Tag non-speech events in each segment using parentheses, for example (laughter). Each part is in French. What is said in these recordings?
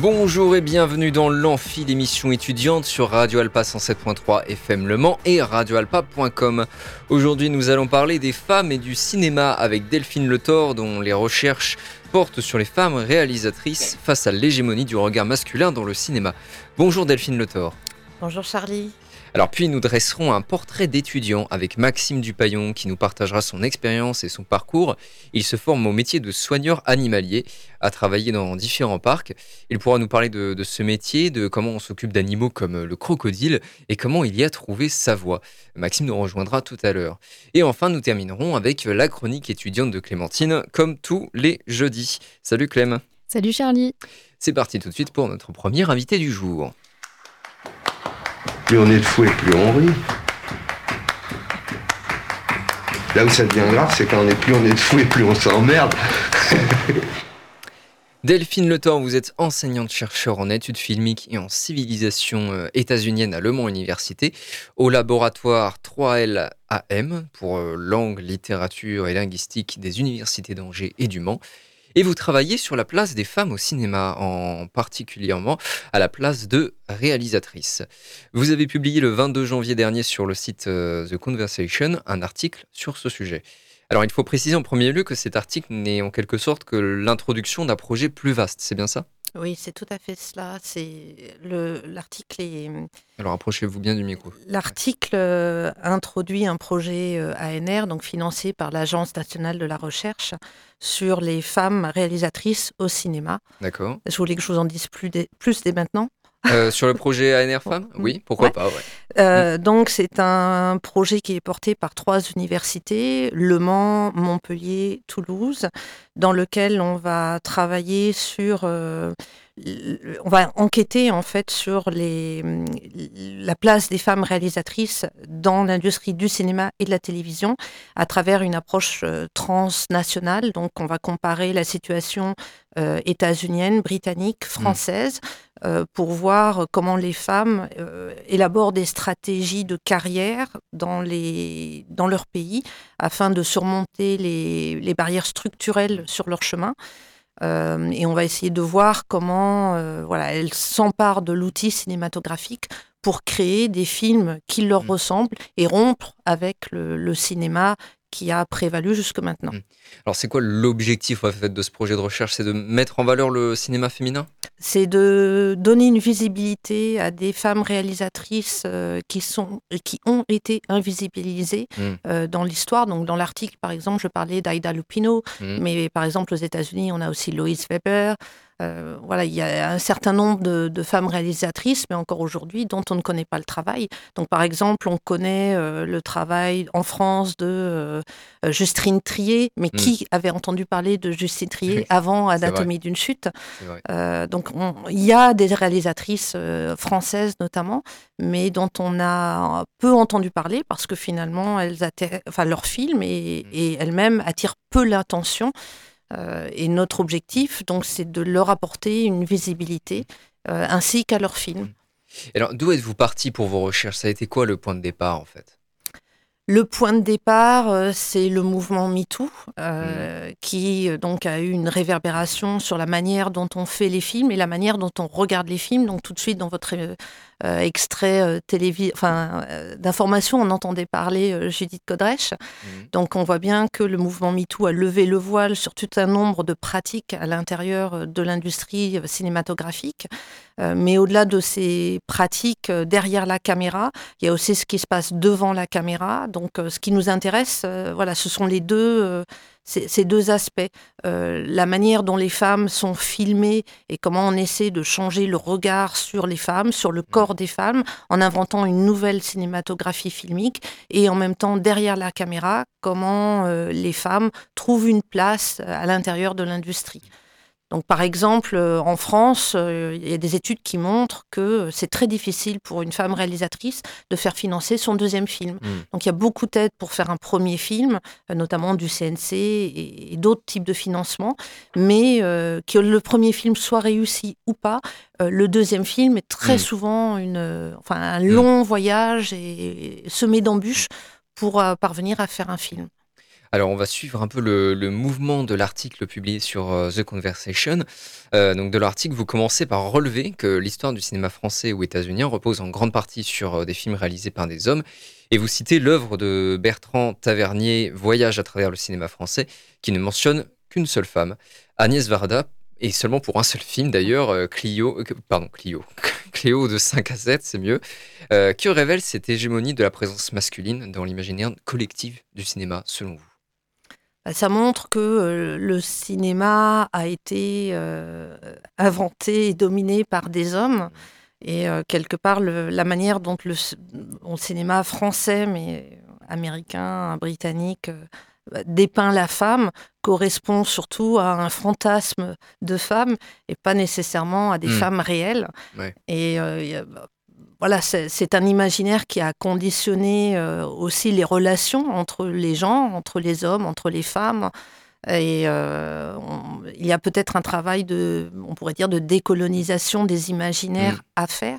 Bonjour et bienvenue dans l'Amphi, l'émission étudiante sur Radio Alpa 107.3 FM Le Mans et radioalpa.com. Aujourd'hui, nous allons parler des femmes et du cinéma avec Delphine Le Thor, dont les recherches portent sur les femmes réalisatrices face à l'hégémonie du regard masculin dans le cinéma. Bonjour Delphine Le Thor. Bonjour Charlie. Alors puis nous dresserons un portrait d'étudiant avec Maxime Dupaillon qui nous partagera son expérience et son parcours. Il se forme au métier de soigneur animalier, a travaillé dans différents parcs. Il pourra nous parler de, ce métier, de comment on s'occupe d'animaux comme le crocodile et comment il y a trouvé sa voix. Maxime nous rejoindra tout à l'heure. Et enfin nous terminerons avec la chronique étudiante de Clémentine comme tous les jeudis. Salut Clem. Salut Charlie. C'est parti tout de suite pour notre premier invité du jour. Plus on est de fou et plus on rit. Là où ça devient grave, c'est quand on est plus on est de fou et plus on s'emmerde. (laughs) Delphine Le vous êtes enseignante-chercheur en études filmiques et en civilisation euh, états-unienne à Le Mans Université, au laboratoire 3L AM pour euh, langue, littérature et linguistique des universités d'Angers et du Mans. Et vous travaillez sur la place des femmes au cinéma, en particulièrement à la place de réalisatrice. Vous avez publié le 22 janvier dernier sur le site euh, The Conversation un article sur ce sujet. Alors il faut préciser en premier lieu que cet article n'est en quelque sorte que l'introduction d'un projet plus vaste, c'est bien ça? Oui, c'est tout à fait cela. C'est le l'article est. Alors approchez-vous bien du micro. L'article euh, introduit un projet euh, ANR, donc financé par l'Agence nationale de la recherche, sur les femmes réalisatrices au cinéma. D'accord. Je voulais que je vous en dise plus, plus dès maintenant. Euh, sur le projet ANR Femmes? Oui, pourquoi pas. Euh, donc c'est un projet qui est porté par trois universités, Le Mans, Montpellier, Toulouse, dans lequel on va travailler sur euh, on va enquêter en fait sur les, la place des femmes réalisatrices dans l'industrie du cinéma et de la télévision à travers une approche transnationale. Donc, on va comparer la situation états-unienne, britannique, mmh. française, pour voir comment les femmes élaborent des stratégies de carrière dans, les, dans leur pays afin de surmonter les, les barrières structurelles sur leur chemin. Euh, et on va essayer de voir comment euh, voilà, elles s'emparent de l'outil cinématographique pour créer des films qui leur mmh. ressemblent et rompre avec le cinéma qui a prévalu jusque maintenant. Mmh. Alors c'est quoi l'objectif en fait, de ce projet de recherche? C'est de mettre en valeur le cinéma féminin? C'est de donner une visibilité à des femmes réalisatrices euh, qui, sont, qui ont été invisibilisées mmh. euh, dans l'histoire. Donc dans l'article par exemple, je parlais d'Aida Lupino, mmh. mais par exemple aux États-Unis, on a aussi Lois Weber, euh, voilà, il y a un certain nombre de, femmes réalisatrices, mais encore aujourd'hui, dont on ne connaît pas le travail. Donc, par exemple, on connaît euh, le travail en France de euh, Justine Trier, mais qui hmm. avait entendu parler de Justine Trier avant Anatomie d'une chute Donc, il y a des réalisatrices françaises notamment, mais dont on a peu entendu parler parce que finalement, elles enfin, leurs films et, hmm. et elles-mêmes attirent peu l'attention. Euh, et notre objectif, donc, c'est de leur apporter une visibilité euh, ainsi qu'à leurs films. Alors, d'où êtes-vous parti pour vos recherches? Ça a été quoi le point de départ, en fait? Le point de départ, euh, c'est le mouvement MeToo, mmh. qui donc a eu une réverbération sur la manière dont on fait les films et la manière dont on regarde les films. Donc tout de suite dans votre euh, extrait euh, enfin, euh, d'informations, on entendait parler Judith Godrèche. Mhm. Donc on voit bien que le mouvement MeToo a levé le voile sur tout un nombre de pratiques à l'intérieur de l'industrie cinématographique. mais au-delà de ces pratiques derrière la caméra, il y a aussi ce qui se passe devant la caméra. Donc ce qui nous intéresse, voilà, ce sont les deux ces deux aspects, euh, la manière dont les femmes sont filmées et comment on essaie de changer le regard sur les femmes, sur le corps des femmes, en inventant une nouvelle cinématographie filmique, et en même temps derrière la caméra, comment euh, les femmes trouvent une place à l'intérieur de l'industrie. Donc, par exemple, euh, en France, euh, il y a des études qui montrent que c'est très difficile pour une femme réalisatrice de faire financer son deuxième film. Mm. Donc, il y a beaucoup d'aides pour faire un premier film, euh, notamment du CNC et, et d'autres types de financement. Mais euh, que le premier film soit réussi ou pas, euh, le deuxième film est très Mm. souvent une, euh, enfin, un long voyage et, et semé d'embûches pour euh, parvenir à faire un film. Alors, on va suivre un peu le, mouvement de l'article publié sur euh, The Conversation. Euh, donc, de l'article, vous commencez par relever que l'histoire du cinéma français ou états-unien repose en grande partie sur euh, des films réalisés par des hommes. Et vous citez l'œuvre de Bertrand Tavernier, Voyage à travers le cinéma français, qui ne mentionne qu'une seule femme, Agnès Varda, et seulement pour un seul film d'ailleurs, Clio, pardon, Clio, (laughs) Cléo de 5 à 7, c'est mieux, qui révèle cette hégémonie de la présence masculine dans l'imaginaire collectif du cinéma, selon vous? Bah, Ça montre que euh, le cinéma a été euh, inventé et dominé par des hommes. Et euh, quelque part, le- la manière dont le, cinéma français, mais américain, britannique, bah, dépeint la femme correspond surtout à un fantasme de femme et pas nécessairement à des Mm. femmes réelles. Ouais. Et euh, bah, voilà, c'est un imaginaire qui a conditionné euh, aussi les relations entre les gens, entre les hommes, entre les femmes. Et euh, on- il y a peut-être un travail de, on pourrait dire, de décolonisation des imaginaires Mm. à faire.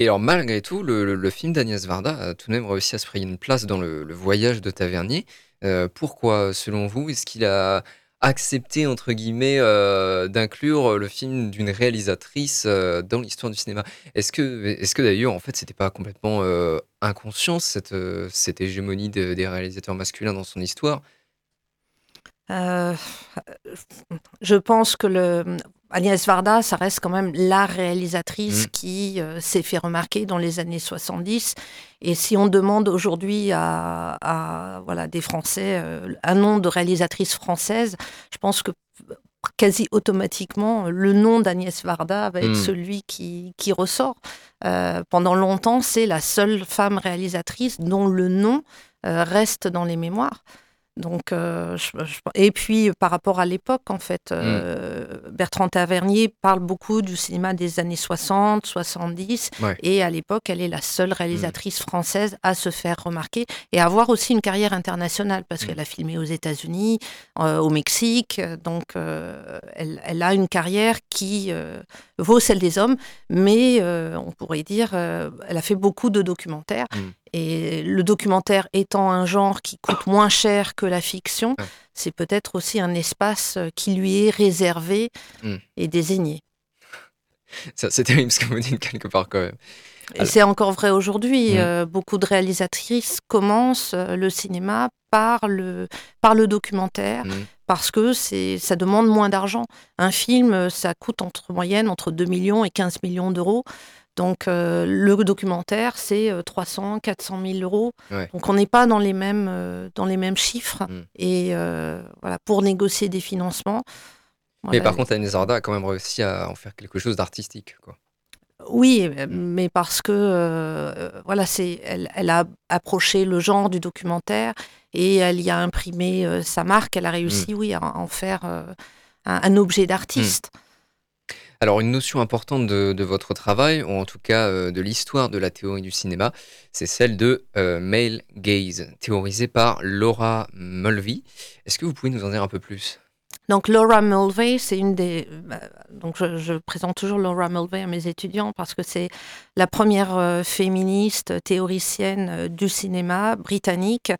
Et alors, malgré tout, le, le- le film d'Agnès Varda a tout de même réussi à se frayer une place dans le, le voyage de Tavernier. Euh, pourquoi, selon vous, est-ce qu'il a accepté, entre guillemets, euh, d'inclure le film d'une réalisatrice euh, dans l'histoire du cinéma. Est-ce que, est que d'ailleurs, en fait, c'était pas complètement euh, inconscient, cette, cette hégémonie de- des réalisateurs masculins dans son histoire? Je pense que le, Agnès Varda, ça reste quand même la réalisatrice Mm. qui euh, s'est fait remarquer dans les années 70. Et si on demande aujourd'hui à, à, voilà, des Français euh, un nom de réalisatrice française, je pense que quasi automatiquement, le nom d'Agnès Varda va être Mm. celui qui, qui ressort. Euh, pendant longtemps, c'est la seule femme réalisatrice dont le nom euh, reste dans les mémoires. Donc, euh, je- je- et puis par rapport à l'époque, en fait, euh, Bertrand Tavernier parle beaucoup du cinéma des années 60, 70, Ouais. et à l'époque, elle est la seule réalisatrice française à se faire remarquer et à avoir aussi une carrière internationale parce Mm. qu'elle a filmé aux États-Unis, euh, au Mexique, donc elle, elle a une carrière qui vaut celle des hommes, mais euh, on pourrait dire, euh, elle a fait beaucoup de documentaires. Mm. Et le documentaire étant un genre qui coûte moins cher que la fiction, c'est peut-être aussi un espace euh, qui lui est réservé Mm. et désigné. C'est terrible ce que vous dites quelque part quand même. Et c'est encore vrai aujourd'hui. Mm. euh, beaucoup de réalisatrices commencent euh, le cinéma par le, par le documentaire, Mm. parce que ça demande moins d'argent. Un film, euh, ça coûte entre moyenne entre 2 millions et 15 millions d'euros. Donc euh, le documentaire, c'est euh, 300, 400 000 euros. Ouais. Donc on n'est pas dans les mêmes, euh, dans les mêmes chiffres. Mm. Et euh, voilà, pour négocier des financements. Mais voilà, par contre, Agnès Varda a quand même réussi à en faire quelque chose d'artistique. Oui, mais parce que euh, voilà, c'est elle, elle a approché le genre du documentaire et elle y a imprimé euh, sa marque. Elle a réussi, oui, à en faire euh, un, un objet d'artiste. Alors, une notion importante de, de votre travail, ou en tout cas de l'histoire de la théorie du cinéma, c'est celle de male gaze, théorisée par Laura Mulvey. Est-ce que vous pouvez nous en dire un peu plus? Donc Laura Mulvey, c'est une des. bah, donc je, présente toujours Laura Mulvey à mes étudiants parce que c'est la première euh, féministe théoricienne euh, du cinéma britannique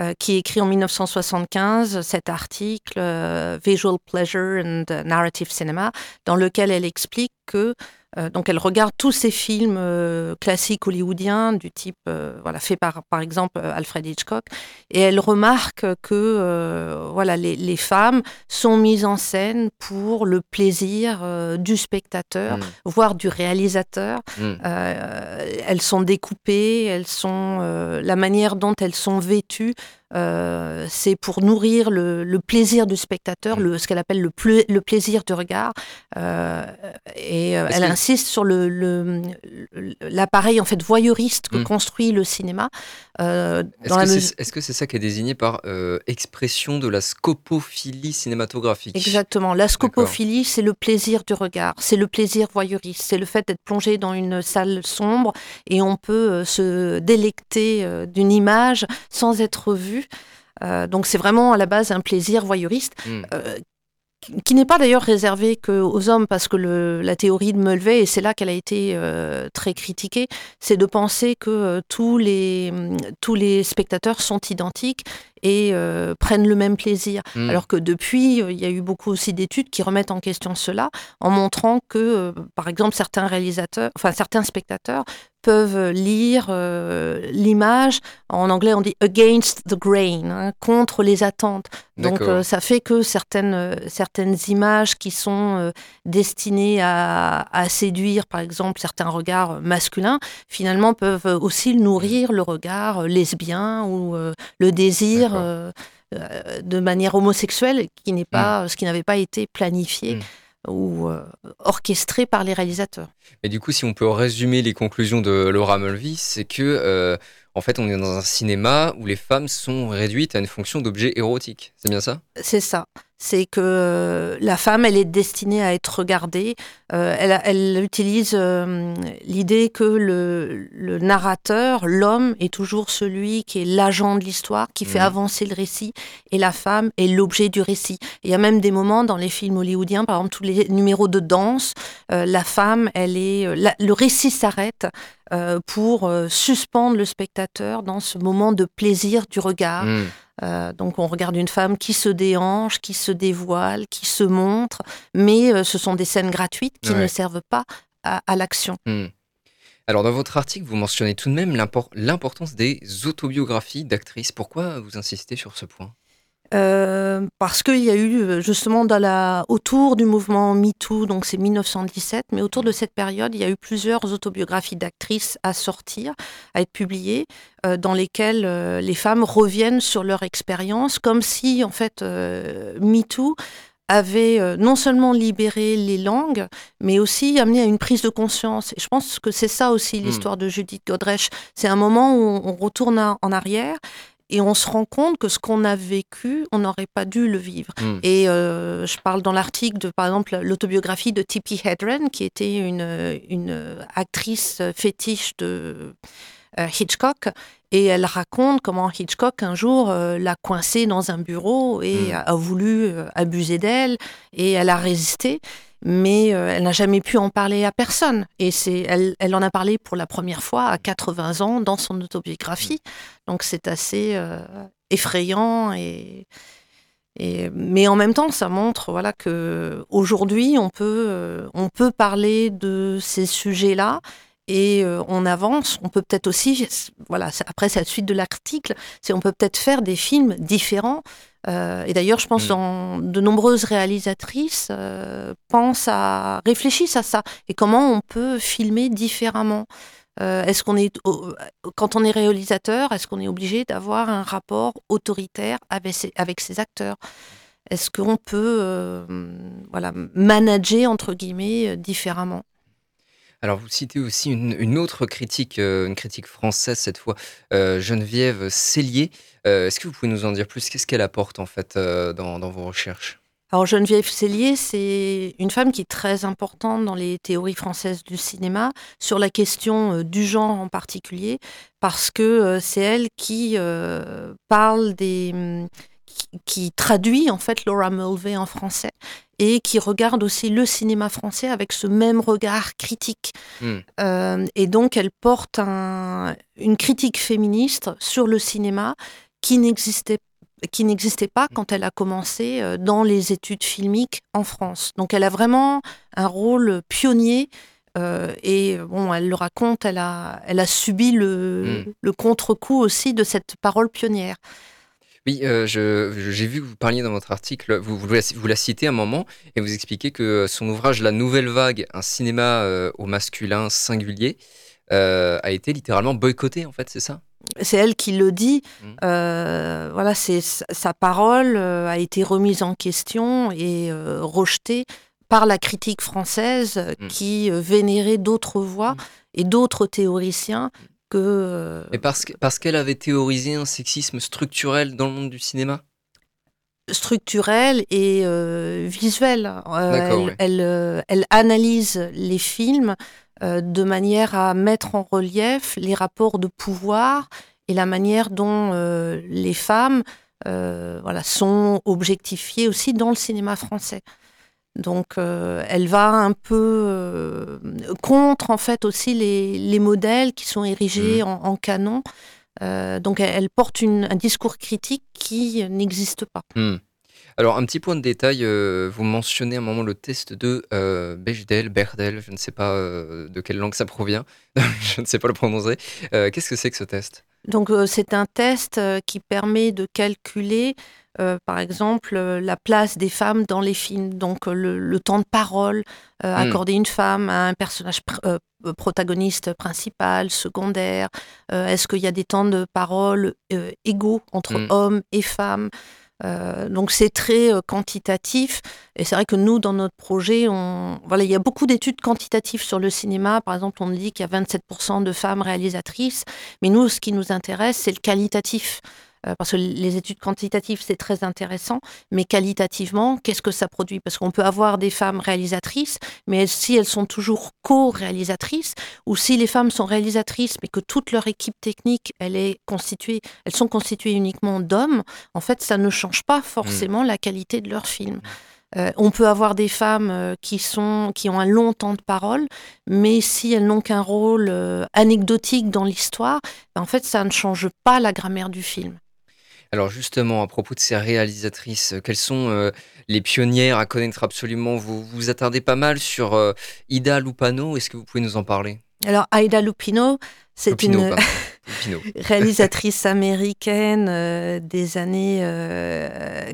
euh, qui écrit en 1975 cet article euh, Visual Pleasure and Narrative Cinema dans lequel elle explique que euh, donc elle regarde tous ces films euh, classiques hollywoodiens du type euh, voilà fait par par exemple Alfred Hitchcock et elle remarque que voilà les, les femmes sont mises en scène pour le plaisir du spectateur Mm. voire du réalisateur Mm. elles sont découpées, elles sont la manière dont elles sont vêtues Euh, c'est pour nourrir le, le, plaisir du spectateur, le, ce qu'elle appelle le, le, plaisir du regard. Euh, et euh, elle que... insiste sur l'appareil en fait voyeuriste que mmh. construit le cinéma. Est-ce que c'est est -ce ça qui est désigné par expression de la scopophilie cinématographique? Exactement. La scopophilie, c'est le plaisir du regard, c'est le plaisir voyeuriste, c'est le fait d'être plongé dans une salle sombre et on peut se délecter d'une image sans être vu. Euh, donc c'est vraiment à la base un plaisir voyeuriste. Mm. Euh, qui n'est pas d'ailleurs réservé qu'aux hommes, parce que le, la théorie de Mulvey, et c'est là qu'elle a été euh, très critiquée, c'est de penser que tous, les, tous les spectateurs sont identiques et prennent le même plaisir. Mm. Alors que depuis, il y a eu beaucoup aussi d'études qui remettent en question cela, en montrant que, par exemple, certains réalisateurs, enfin certains spectateurs peuvent lire euh, l'image. En anglais, on dit against the grain, hein, contre les attentes. Donc, euh, ça fait que certaines, euh, certaines images qui sont destinées à, séduire, par exemple, certains regards masculins, finalement peuvent aussi nourrir le regard lesbien ou le désir de manière homosexuelle, qui n'est pas, mm. ce qui n'avait pas été planifié. Mm ou euh, orchestré par les réalisateurs. Mais du coup, si on peut résumer les conclusions de Laura Mulvey, c'est que euh, en fait, on est dans un cinéma où les femmes sont réduites à une fonction d'objet érotique. C'est bien ça? C'est ça c'est que euh, la femme, elle est destinée à être regardée. Euh, elle, utilise euh, l'idée que le, narrateur, l'homme, est toujours celui qui est l'agent de l'histoire, qui fait avancer le récit, et la femme est l'objet du récit. Il y a même des moments dans les films hollywoodiens, par exemple tous les numéros de danse, la femme, elle est, le récit s'arrête pour suspendre le spectateur dans ce moment de plaisir du regard. Mmh. Euh, donc on regarde une femme qui se déhanche, qui se dévoile, qui se montre, mais euh, ce sont des scènes gratuites qui ne servent pas à, l'action. Hmm. Alors dans votre article, vous mentionnez tout de même l'importance des autobiographies d'actrices. Pourquoi vous insistez sur ce point? Euh, parce qu'il y a eu justement dans la, autour du mouvement MeToo, donc c'est 1917, mais autour de cette période, il y a eu plusieurs autobiographies d'actrices à sortir, à être publiées, euh, dans lesquelles euh, les femmes reviennent sur leur expérience, comme si en fait MeToo avait non seulement libéré les langues, mais aussi amené à une prise de conscience. Et je pense que c'est ça aussi hmm. l'histoire de Judith Godrèche. C'est un moment où on retourne en arrière et on se rend compte que ce qu'on a vécu, on n'aurait pas dû le vivre. Hmm. Et euh, je parle dans l'article de, par exemple, l'autobiographie de Tippi Hedren, qui était une, une actrice fétiche de euh, Hitchcock. Et elle raconte comment Hitchcock, un jour, euh, l'a coincée dans un bureau et hmm. a, voulu abuser d'elle. Et elle a résisté mais elle n'a jamais pu en parler à personne. Et c'est, elle, elle, en a parlé pour la première fois à 80 ans dans son autobiographie. Donc c'est assez euh, effrayant et, et, mais en même temps, ça montre voilà que aujourd'hui on peut euh, on peut parler de ces sujets-là et euh, on avance. On peut peut-être aussi voilà après cette suite de l'article, c'est on peut peut-être faire des films différents. et d'ailleurs, je pense que mm. de nombreuses réalisatrices pensent à réfléchissent à ça et comment on peut filmer différemment. Euh, est-ce qu'on est, quand on est réalisateur, est-ce qu'on est obligé d'avoir un rapport autoritaire avec ses, avec ses acteurs? Est-ce qu'on peut, euh, voilà, manager entre guillemets euh, différemment? Alors, vous citez aussi une, autre critique, une critique française cette fois, Geneviève Cellier. Est-ce que vous pouvez nous en dire plus? Qu'est-ce qu'elle apporte en fait dans vos recherches? Alors Geneviève Cellier, c'est une femme qui est très importante dans les théories françaises du cinéma sur la question euh, du genre en particulier, parce que euh, c'est elle qui euh, parle des mm, qui, traduit en fait Laura Mulvey en français et qui regarde aussi le cinéma français avec ce même regard critique. Hmm. et donc elle porte une critique féministe sur le cinéma qui n'existait pas qui n'existait pas quand elle a commencé euh, dans les études filmiques en France. Donc elle a vraiment un rôle pionnier euh, et bon, elle le raconte, elle a, elle a subi le, hmm. le contre-coup aussi de cette parole pionnière. Oui, euh, j'ai vu que vous parliez dans votre article, vous, vous, la, citez un moment, et vous expliquez que son ouvrage La Nouvelle Vague, un cinéma au masculin singulier, a été littéralement boycottée, en fait, c'est ça? C'est elle qui le dit. Mm. Euh, voilà, c'est sa parole euh, a été remise en question et euh, rejetée par la critique française Mm. qui euh, vénérait d'autres voix Mm. et d'autres théoriciens que Et parce que- parce qu'elle avait théorisé un sexisme structurel dans le monde du cinéma? Structurels et euh, visuels. Euh, elle, elle, euh, elle analyse les films euh, de manière à mettre en relief les rapports de pouvoir et la manière dont euh, les femmes voilà, sont objectifiées aussi dans le cinéma français. Donc, euh, elle va un peu euh, contre, en fait, aussi les, les modèles qui sont érigés en, en canon. Euh, donc, elle, elle porte une- un discours critique qui n'existe pas. Hmm. Alors, un petit point de détail, vous mentionnez à un moment le test de Bechdel, Berdel, je ne sais pas de quelle langue ça provient, (laughs) je ne sais pas le prononcer. Qu'est-ce que c'est que ce test? Donc, c'est un test qui permet de calculer, euh, par exemple, euh, la place des femmes dans les films. Donc, euh, le, le temps de parole euh, Mm. accordé à une femme, à un personnage pr- protagoniste principal, secondaire. Est-ce qu'il y a des temps de parole égaux entre Mm. hommes et femmes? Euh, donc c'est très euh, quantitatif et c'est vrai que nous dans notre projet on voilà il y a beaucoup d'études quantitatives sur le cinéma par exemple on dit qu'il y a 27% de femmes réalisatrices mais nous, ce qui nous intéresse, c'est le qualitatif. Euh, parce que les études quantitatives, c'est très intéressant, mais qualitativement, qu'est-ce que ça produit? Parce qu'on peut avoir des femmes réalisatrices, mais si elles sont toujours co-réalisatrices, ou si les femmes sont réalisatrices, mais que toute leur équipe technique, elle est constituée, elles sont constituées uniquement d'hommes, en fait, ça ne change pas forcément la qualité de leur film. Euh, on peut avoir des femmes euh, qui, sont, qui ont un long temps de parole, mais si elles n'ont qu'un rôle euh, anecdotique dans l'histoire, ben, en fait, ça ne change pas la grammaire du film. Alors justement, à propos de ces réalisatrices, euh, quelles sont euh, les pionnières à connaître absolument? Vous vous attardez pas mal sur euh, Ida Lupano, est-ce que vous pouvez nous en parler? Alors, Aida Lupino, c'est une (laughs) réalisatrice américaine euh, des années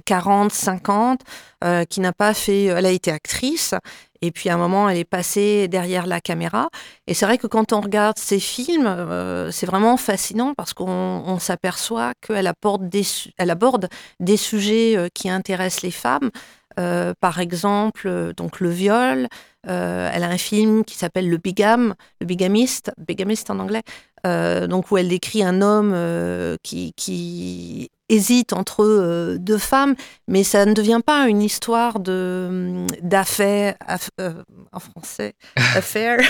40-50 euh, qui n'a pas fait... Elle a été actrice et puis à un moment, elle est passée derrière la caméra. Et c'est vrai que quand on regarde ses films, euh, c'est vraiment fascinant parce qu'on on s'aperçoit qu'elle aborde des, sujets euh, qui intéressent les femmes. Euh, par exemple, donc le viol. Elle a un film qui s'appelle Le Bigame, le bigamiste, bigamiste en anglais, donc où elle décrit un homme qui, qui hésite entre euh, deux femmes, mais ça ne devient pas une histoire de d'affaires aff- euh, en français, (laughs) affaire.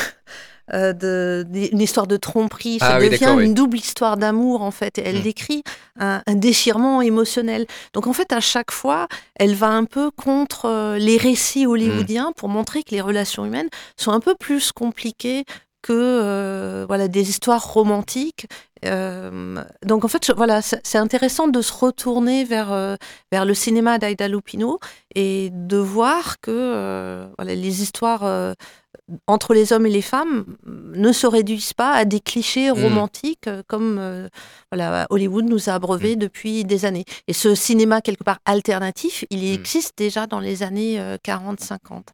euh, de, une histoire de tromperie, ça Ah devient oui. une double histoire d'amour en fait. Et elle Mm. décrit un, un déchirement émotionnel. Donc en fait, à chaque fois, elle va un peu contre les récits hollywoodiens pour montrer que les relations humaines sont un peu plus compliquées que euh, voilà des histoires romantiques. Euh, donc en fait, je- voilà, c'est intéressant de se retourner vers euh, vers le cinéma d'Aida Lupino et de voir que voilà les histoires entre les hommes et les femmes ne se réduisent pas à des clichés Mm. romantiques comme voilà, Hollywood nous a abreuvé depuis des années. Et ce cinéma quelque part alternatif, il Mm. existe déjà dans les années euh, 40-50.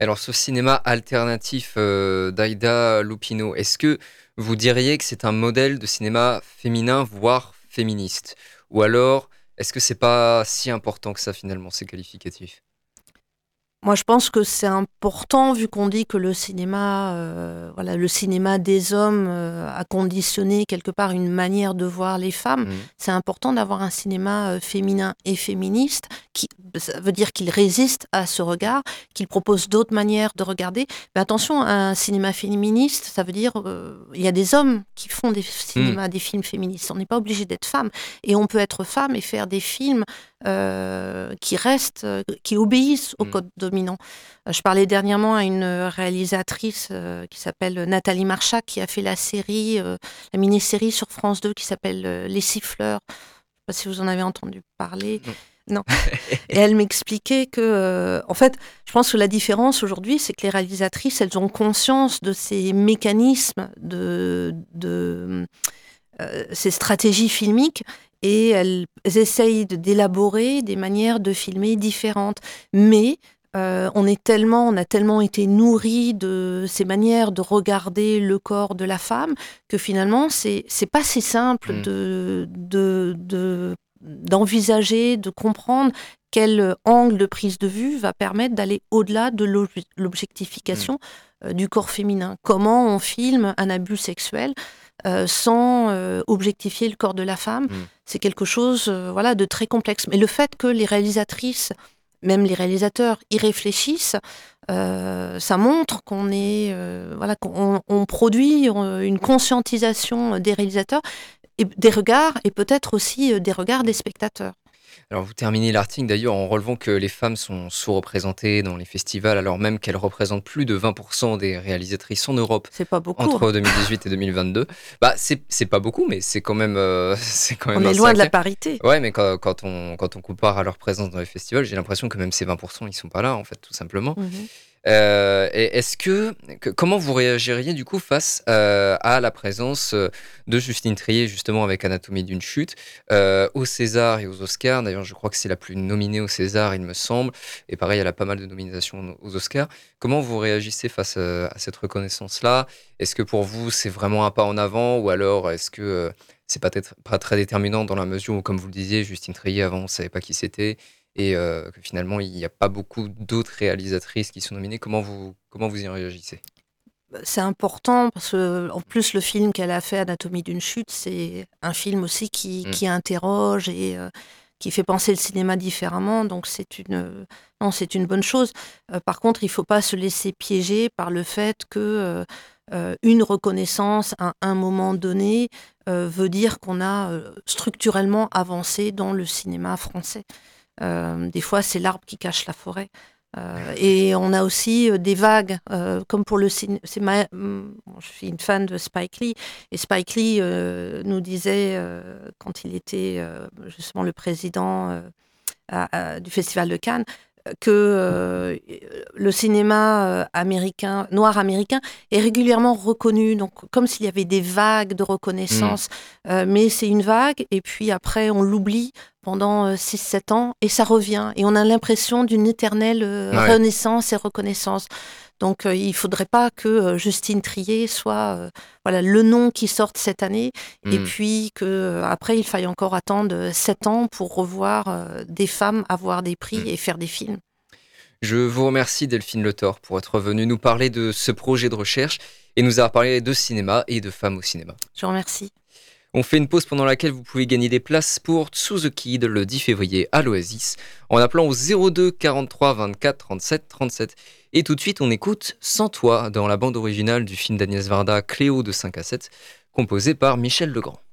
Alors ce cinéma alternatif euh, d'Aida Lupino, est-ce que vous diriez que c'est un modèle de cinéma féminin, voire féministe? Ou alors, est-ce que c'est pas si important que ça finalement, ces qualificatifs Moi, je pense que c'est important vu qu'on dit que le cinéma, euh, voilà, le cinéma des hommes euh, a conditionné quelque part une manière de voir les femmes. Mhm. C'est important d'avoir un cinéma euh, féminin et féministe qui, ça veut dire qu'il résiste à ce regard, qu'il propose d'autres manières de regarder. Mais attention, un cinéma féministe, ça veut dire il y a des hommes qui font des cinémas, des films féministes. On n'est pas obligé d'être femme et on peut être femme et faire des films euh, qui restent, euh, qui obéissent au Mm. code dominant. Euh, Je parlais dernièrement à une réalisatrice euh, qui s'appelle Nathalie Marchak, qui a fait la série, euh, la mini-série sur France 2 qui s'appelle Les Siffleurs. Je ne sais pas si vous en avez entendu parler. Non. (laughs) Et elle m'expliquait que, euh, en fait, je pense que la différence aujourd'hui, c'est que les réalisatrices, elles ont conscience de ces mécanismes, de, de euh, ces stratégies filmiques, et elles essayent d'élaborer des manières de filmer différentes. Mais Euh, on est tellement, on a tellement été nourri de ces manières de regarder le corps de la femme que finalement c'est c'est pas si simple Mm. de de de- d'envisager, de comprendre quel angle de prise de vue va permettre d'aller au-delà de l'ob- l'objectification euh, du corps féminin. Comment on filme un abus sexuel euh, sans euh, objectifier le corps de la femme, Mm. c'est quelque chose euh, voilà, de très complexe. Mais le fait que les réalisatrices, même les réalisateurs, y réfléchissent, ça montre qu'on est, voilà, qu'on on produit une conscientisation des réalisateurs, et des regards, et peut-être aussi des regards des spectateurs. Alors vous terminez l'article d'ailleurs en relevant que les femmes sont sous-représentées dans les festivals alors même qu'elles représentent plus de 20% des réalisatrices en Europe C'est pas beaucoup. entre hein. 2018 et 2022. Bah c'est pas beaucoup mais c'est quand même euh, (laughs) c'est quand même On est loin de la parité. Ouais, mais quand, quand on, quand on compare à leur présence dans les festivals, j'ai l'impression que même ces 20%, ils sont pas là, en fait, tout simplement. Mhm. Euh, est-ce que, comment vous réagiriez du coup face euh, à la présence euh, de Justine Trier justement avec Anatomie d'une chute euh, aux Césars et aux Oscars? D'ailleurs, je crois que c'est la plus nominée aux Césars, il me semble. Et pareil, elle a pas mal de nominations aux Oscars. Comment vous réagissez face euh, à cette reconnaissance-là? Est-ce que pour vous c'est vraiment un pas en avant? Ou alors est-ce que c'est pas, pas très déterminant dans la mesure où, comme vous le disiez, Justine Trier avant on savait pas qui c'était? Et euh, que finalement il n'y a pas beaucoup d'autres réalisatrices qui sont nominées. Comment vous, comment vous y réagissez? C'est important parce que en plus le film qu'elle a fait Anatomie d'une chute c'est un film aussi qui, Mm. qui interroge et euh, qui fait penser le cinéma différemment donc c'est une non c'est une bonne chose Euh, par contre il faut pas se laisser piéger par le fait que euh, une reconnaissance à un moment donné veut dire qu'on a structurellement avancé dans le cinéma français des fois c'est l'arbre qui cache la forêt. Euh, et on a aussi euh, des vagues, euh, comme pour le cinéma. Je suis une fan de Spike Lee, et Spike Lee euh, nous disait, euh, quand il était euh, justement le président euh, à- à- du Festival de Cannes, que euh, le cinéma euh, américain, noir américain, est régulièrement reconnu, donc comme s'il y avait des vagues de reconnaissance, Euh, mais c'est une vague, et puis après on l'oublie pendant 6-7 ans, et ça revient, et on a l'impression d'une éternelle euh, Ouais. renaissance et reconnaissance. Donc euh, il faudrait pas que euh, Justine Trier soit euh, voilà le nom qui sorte cette année et Hmm. puis que euh, après il faille encore attendre 7 ans pour revoir euh, des femmes avoir des prix Mm. et faire des films. Je vous remercie Delphine Le Thor pour être venue nous parler de ce projet de recherche et nous avoir parlé de cinéma et de femmes au cinéma. Je vous remercie. On fait une pause pendant laquelle vous pouvez gagner des places pour Sous the Kid le 10 février à l'Oasis en appelant au 02 43 24 37 37. Et tout de suite, on écoute Sans toi dans la bande originale du film d'Agnès Varda Cléo de 5 à 7, composé par Michel Legrand.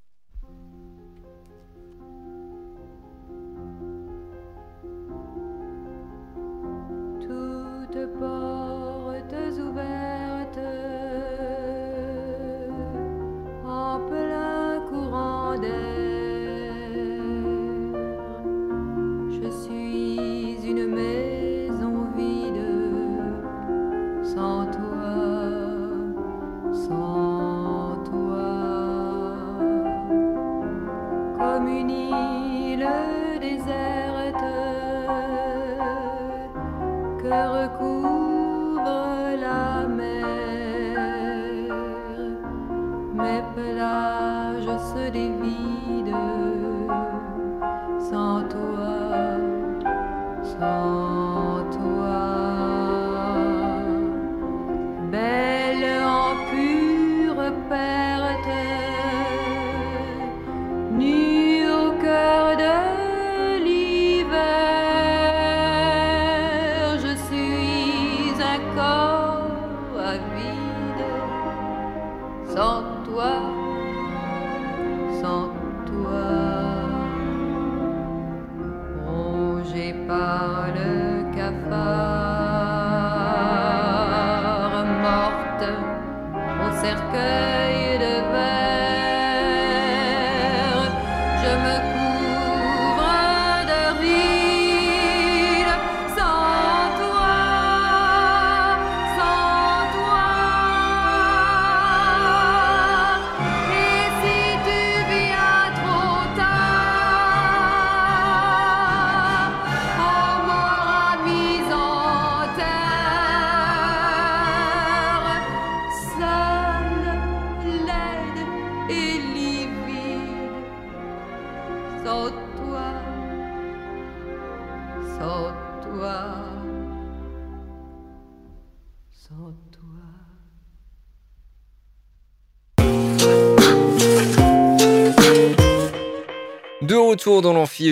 Sans toi, sans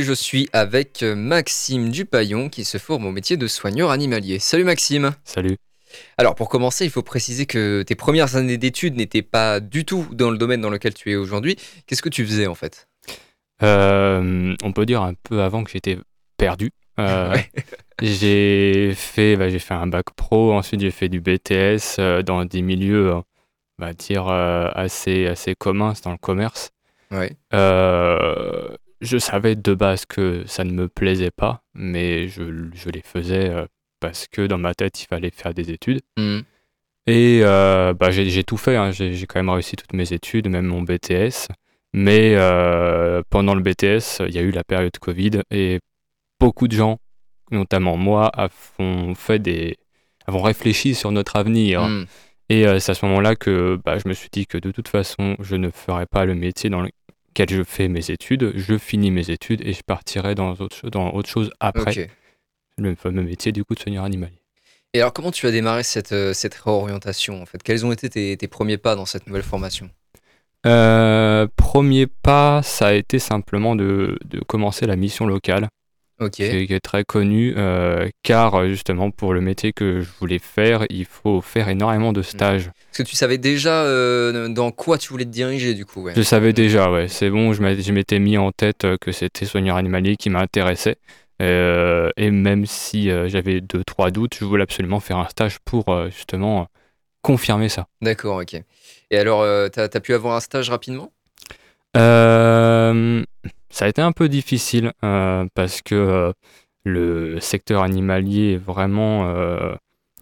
je suis avec euh, Maxime Dupaillon qui se forme au métier de soigneur animalier. Salut Maxime Salut. Alors pour commencer, il faut préciser que tes premières années d'études n'étaient pas du tout dans le domaine dans lequel tu es aujourd'hui. Qu'est-ce que tu faisais en fait? Euh, on peut dire un peu avant que j'étais perdu. Euh, (laughs) Ouais. J'ai fait, bah, j'ai fait un bac pro, ensuite j'ai fait du BTS euh, dans des milieux, on va dire, assez, assez communs, c'est dans le commerce. Ouais. Je savais de base que ça ne me plaisait pas, mais je, je les faisais euh, parce que dans ma tête, il fallait faire des études. Hmm. Et euh, bah, j'ai tout fait, hein. j'ai quand même réussi toutes mes études, même mon BTS. Mais euh, pendant le BTS, il y a eu la période Covid et beaucoup de gens, notamment moi, avons fait des, avons réfléchi sur notre avenir. Hmm. Et c'est à ce moment-là que bah, je me suis dit que de toute façon, je ne ferais pas le métier dans lequel je fais mes études. Je finis mes études et je partirai dans autre, dans autre chose après Ok. le fameux métier du coup de soigneur animalier. Et alors comment tu as démarré cette, euh, cette réorientation en fait? Quels ont été tes, tes premiers pas dans cette nouvelle formation? Euh, premier pas, ça a été simplement de, de commencer la mission locale, Ok. qui, est, qui est très connue, euh, car euh, justement pour le métier que je voulais faire, il faut faire énormément de stages. Parce que tu savais déjà euh, dans quoi tu voulais te diriger du coup. Ouais. Je savais déjà, ouais, c'est bon, je m'étais mis en tête que c'était soigneur animalier qui m'intéressait. Euh, et même si j'avais deux, trois doutes, je voulais absolument faire un stage pour justement confirmer ça. D'accord, ok. Et alors, t'as as pu avoir un stage rapidement? Euh, ça a été un peu difficile euh, parce que euh, le secteur animalier est vraiment euh,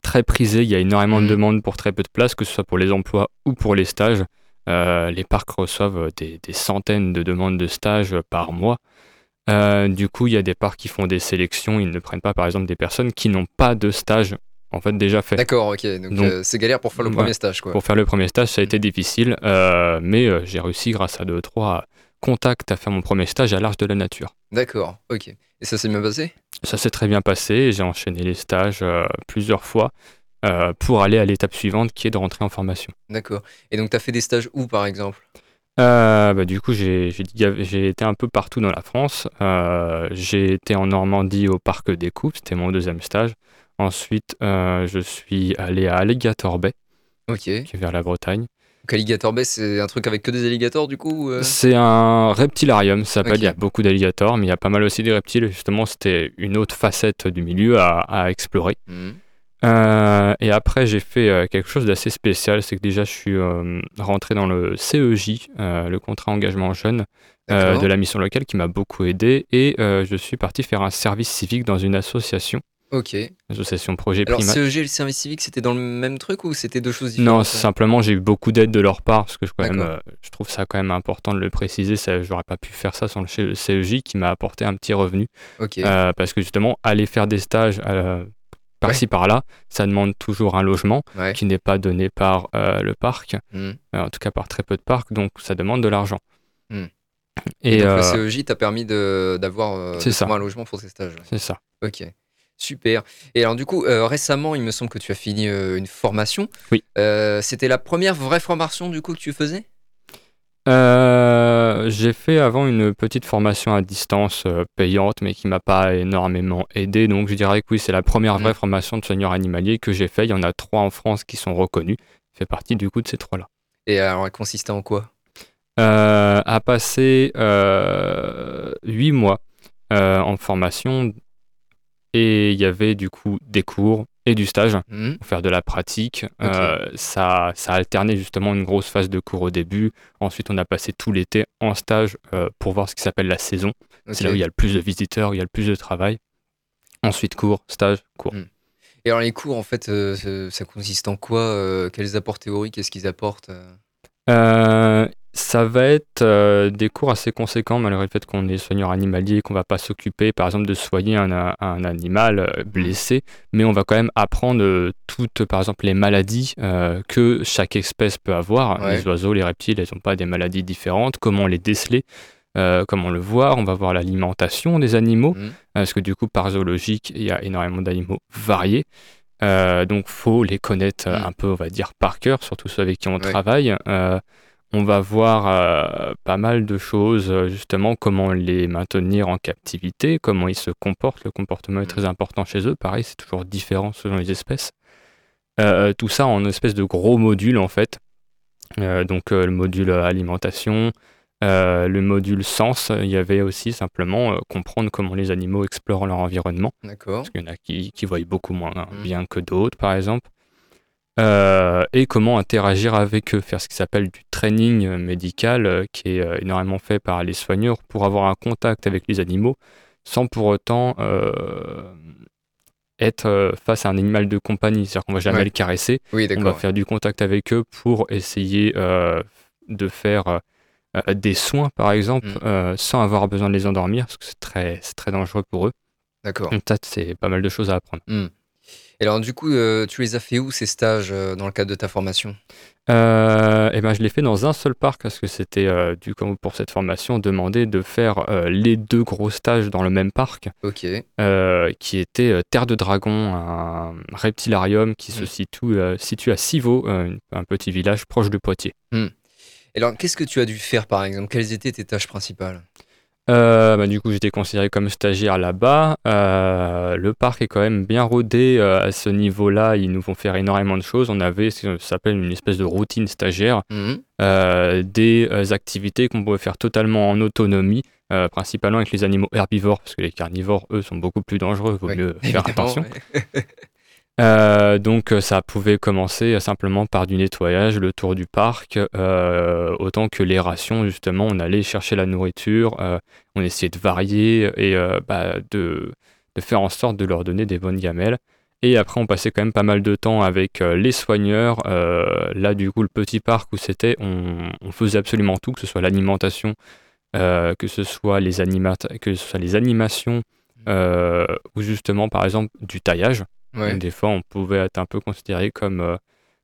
très prisé. Il y a énormément de Mhm. demandes pour très peu de places, que ce soit pour les emplois ou pour les stages. Les parcs reçoivent des, des centaines de demandes de stages par mois. Du coup, il y a des parcs qui font des sélections. Ils ne prennent pas, par exemple, des personnes qui n'ont pas de stage en fait déjà fait. D'accord, ok. Donc, euh, c'est galère pour faire le Ouais. premier stage, quoi. Pour faire le premier stage, ça a été difficile, euh, mais euh, j'ai réussi grâce à deux, trois contacts à faire mon premier stage à l'Arche de la Nature. D'accord, ok. Et ça s'est bien passé? Ça s'est très bien passé et j'ai enchaîné les stages euh, plusieurs fois euh, pour aller à l'étape suivante qui est de rentrer en formation. D'accord. Et donc, t'as fait des stages où, par exemple? Euh, bah, du coup, j'ai été un peu partout dans la France. J'ai été en Normandie au Parc des Coupes, c'était mon deuxième stage. Ensuite, je suis allé à Alligator Bay, Ok. qui est vers la Bretagne. Alligator Bay, c'est un truc avec que des alligators, du coup ou, euh C'est un reptilarium, ça s'appelle. Il y a beaucoup d'alligators, mais il y a pas mal aussi des reptiles. Justement, c'était une autre facette du milieu à, à explorer. Mhm. Euh, et après, j'ai fait euh, quelque chose d'assez spécial. C'est que déjà, je suis euh, rentré dans le CEJ, le contrat engagement jeune de la mission locale, qui m'a beaucoup aidé. Et je suis parti faire un service civique dans une association, Ok. association Projet Alors, Primat. CEG et le service civique, c'était dans le même truc ou c'était deux choses différentes Non, simplement j'ai eu beaucoup d'aide de leur part parce que je, quand même, D'accord. euh, je trouve ça quand même important de le préciser. Ça, j'aurais pas pu faire ça sans le CEJ qui m'a apporté un petit revenu Ok. Euh, parce que justement aller faire des stages euh, par-ci par-là, ça demande toujours un logement ouais. qui n'est pas donné par le parc, euh, en tout cas par très peu de parcs, donc ça demande de l'argent. Hmm. Et, Et, donc, le CEJ t'a permis d'avoir un logement pour tes stages. c'est ça. Ok, super. Et alors du coup, euh, récemment, il me semble que tu as fini euh, une formation. Oui. Euh, C'était la première vraie formation du coup que tu faisais? J'ai fait avant une petite formation à distance payante, mais qui m'a pas énormément aidé. Donc je dirais que oui, c'est la première vraie Mm. formation de soigneur animalier que j'ai fait. Il y en a trois en France qui sont reconnus. Je fais partie du coup de ces trois-là. Et alors, elle consistait en quoi? À passer huit mois euh, en formation et il y avait du coup des cours et du stage Mhm. pour faire de la pratique. Euh, ça, ça alternait justement une grosse phase de cours au début. Ensuite, on a passé tout l'été en stage euh, pour voir ce qui s'appelle la saison. C'est là où il y a le plus de visiteurs, où il y a le plus de travail. Ensuite, cours, stage, cours. Mm. Et alors les cours, en fait, euh, ça- consiste en quoi Quels apports théoriques Qu'est-ce qu'ils apportent Euh, ça va être euh, des cours assez conséquents, malgré le fait qu'on est soigneur animalier, qu'on va pas s'occuper, par exemple, de soigner un, animal euh, blessé, mais on va quand même apprendre euh, toutes, par exemple, les maladies euh, que chaque espèce peut avoir. Ouais. Les oiseaux, les reptiles, elles n'ont pas des maladies différentes, comment les déceler. euh, comment le voir, on va voir l'alimentation des animaux, Mhm. parce que du coup, par zoologique, il y a énormément d'animaux variés. Donc, faut les connaître Mhm. un peu, on va dire, par cœur, surtout ceux avec qui on Ouais. travaille. On va voir euh, pas mal de choses, euh, justement, comment les maintenir en captivité, comment ils se comportent. Le comportement est Mhm. très important chez eux. Pareil, c'est toujours différent selon les espèces. Euh, tout ça en espèce de gros module, en fait. Euh, donc, le module alimentation, le module sens, il y avait aussi simplement comprendre comment les animaux explorent leur environnement. D'accord. Parce qu'il y en a qui, qui voient beaucoup moins Mm. bien que d'autres, par exemple. Euh, et comment interagir avec eux, faire ce qui s'appelle du training euh, médical, euh, qui est énormément fait par les soigneurs pour avoir un contact avec les animaux, sans pour autant euh, être face à un animal de compagnie. C'est-à-dire qu'on va jamais Ouais. le caresser, Oui, on va faire du contact avec eux pour essayer euh, de faire des soins, par exemple, Mm. sans avoir besoin de les endormir, parce que c'est très, très dangereux pour eux. D'accord. Donc ça, c'est pas mal de choses à apprendre. Et alors, du coup, euh, tu les as fait où ces stages euh, dans le cadre de ta formation? Euh, et ben, je l'ai fait dans un seul parc parce que c'était, euh, du coup, pour cette formation, demandé de faire euh, les deux gros stages dans le même parc, Ok. qui était Terre de Dragon, un reptilarium qui se Mm. situe, situe à Civaux, un petit village proche de Poitiers. Et alors, qu'est-ce que tu as dû faire, par exemple? Quelles étaient tes tâches principales? Euh, bah, du coup, j'étais considéré comme stagiaire là-bas. Euh, le parc est quand même bien rodé euh, à ce niveau-là. Ils nous font faire énormément de choses. On avait ce ça s'appelle une espèce de routine stagiaire. Mhm. des activités qu'on pouvait faire totalement en autonomie, principalement avec les animaux herbivores, parce que les carnivores, eux, sont beaucoup plus dangereux, il vaut mieux faire attention. ouais. (laughs) Euh, donc euh, ça pouvait commencer euh, simplement par du nettoyage, le tour du parc, autant que les rations, justement, on allait chercher la nourriture, on essayait de varier et bah, de, faire en sorte de leur donner des bonnes gamelles. Et après, on passait quand même pas mal de temps avec les soigneurs. Là, du coup, le petit parc où c'était, on, faisait absolument tout, que ce soit l'alimentation, que ce soit les animata- que ce soit les animations, ou justement, par exemple, du taillage. Ouais. Des fois, on pouvait être un peu considéré comme euh,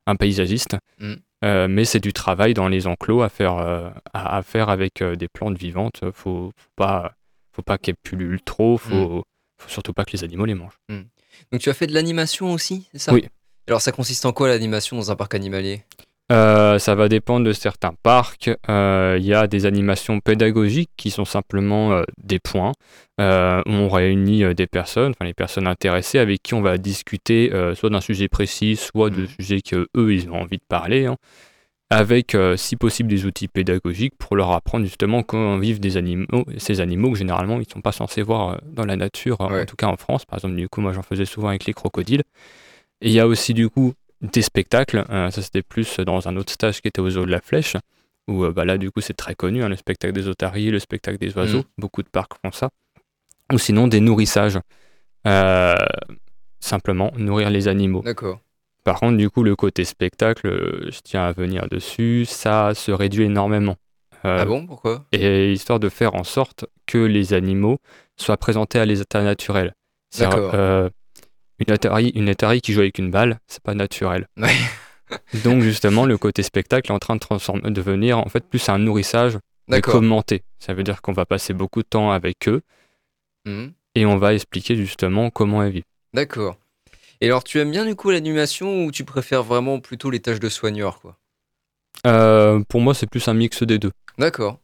un paysagiste, Mm. Euh, mais c'est du travail dans les enclos à faire, euh, à, à faire avec des plantes vivantes. Faut, faut pas, faut pas qu'elles pullulent trop. Faut, faut surtout pas que les animaux les mangent. Donc, tu as fait de l'animation aussi, c'est ça? Oui. Alors, ça consiste en quoi l'animation dans un parc animalier? Euh, ça va dépendre de certains parcs. Euh, Il y a des animations pédagogiques qui sont simplement euh, des points où on réunit des personnes, enfin les personnes intéressées avec qui on va discuter soit d'un sujet précis, soit de Mhm. sujets que eux ils ont envie de parler, hein, avec si possible des outils pédagogiques pour leur apprendre justement comment vivent des animaux, ces animaux que généralement ils ne sont pas censés voir dans la nature, Ouais. en tout cas en France. Par exemple, du coup, moi j'en faisais souvent avec les crocodiles. Et il y a aussi du coup des spectacles. Euh, ça, c'était plus dans un autre stage qui était au zoo de la Flèche, où euh, bah, là, du coup, c'est très connu, hein, le spectacle des otaries, le spectacle des oiseaux. Mhm. Beaucoup de parcs font ça. Ou sinon, des nourrissages. Euh, simplement, nourrir les animaux. D'accord. Par contre, du coup, le côté spectacle, je tiens à venir dessus, ça se réduit énormément. Ah bon? Pourquoi? et histoire de faire en sorte que les animaux soient présentés à l'état naturel. D'accord. Une Atari, une Atari qui joue avec une balle, c'est pas naturel. (laughs) Donc justement, le côté spectacle est en train de transformer, devenir en fait plus un nourrissage D'accord. commenté. Ça veut dire qu'on va passer beaucoup de temps avec eux Mhm. et on va expliquer justement comment elles vivent. D'accord. Et alors, tu aimes bien du coup l'animation ou tu préfères vraiment plutôt les tâches de soigneur quoi? Euh, pour moi, c'est plus un mix des deux. D'accord.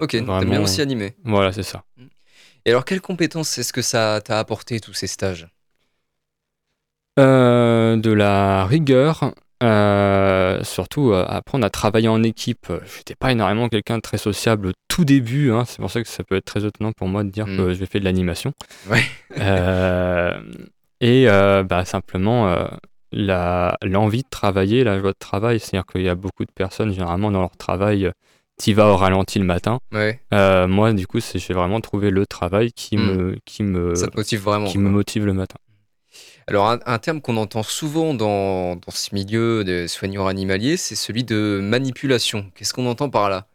Ok, t'aimes bien aussi animer. Voilà, c'est ça. Et alors, quelles compétences est-ce que ça t'a apporté tous ces stages? Euh, de la rigueur, euh, surtout euh, apprendre à travailler en équipe. Je n'étais pas énormément quelqu'un de très sociable au tout début, hein, c'est pour ça que ça peut être très étonnant pour moi de dire Mm. que j'ai fait de l'animation. Ouais. Et bah, simplement l'envie de travailler, la joie de travail, c'est-à-dire qu'il y a beaucoup de personnes généralement dans leur travail, tu vas au ralenti le matin. Ouais, moi, du coup, j'ai vraiment trouvé le travail qui Mm. me, qui me, ça te motive vraiment. qui quoi. me motive le matin. Alors, un, un terme qu'on entend souvent dans, dans ce milieu des soigneurs animaliers, c'est celui de manipulation. Qu'est-ce qu'on entend par là?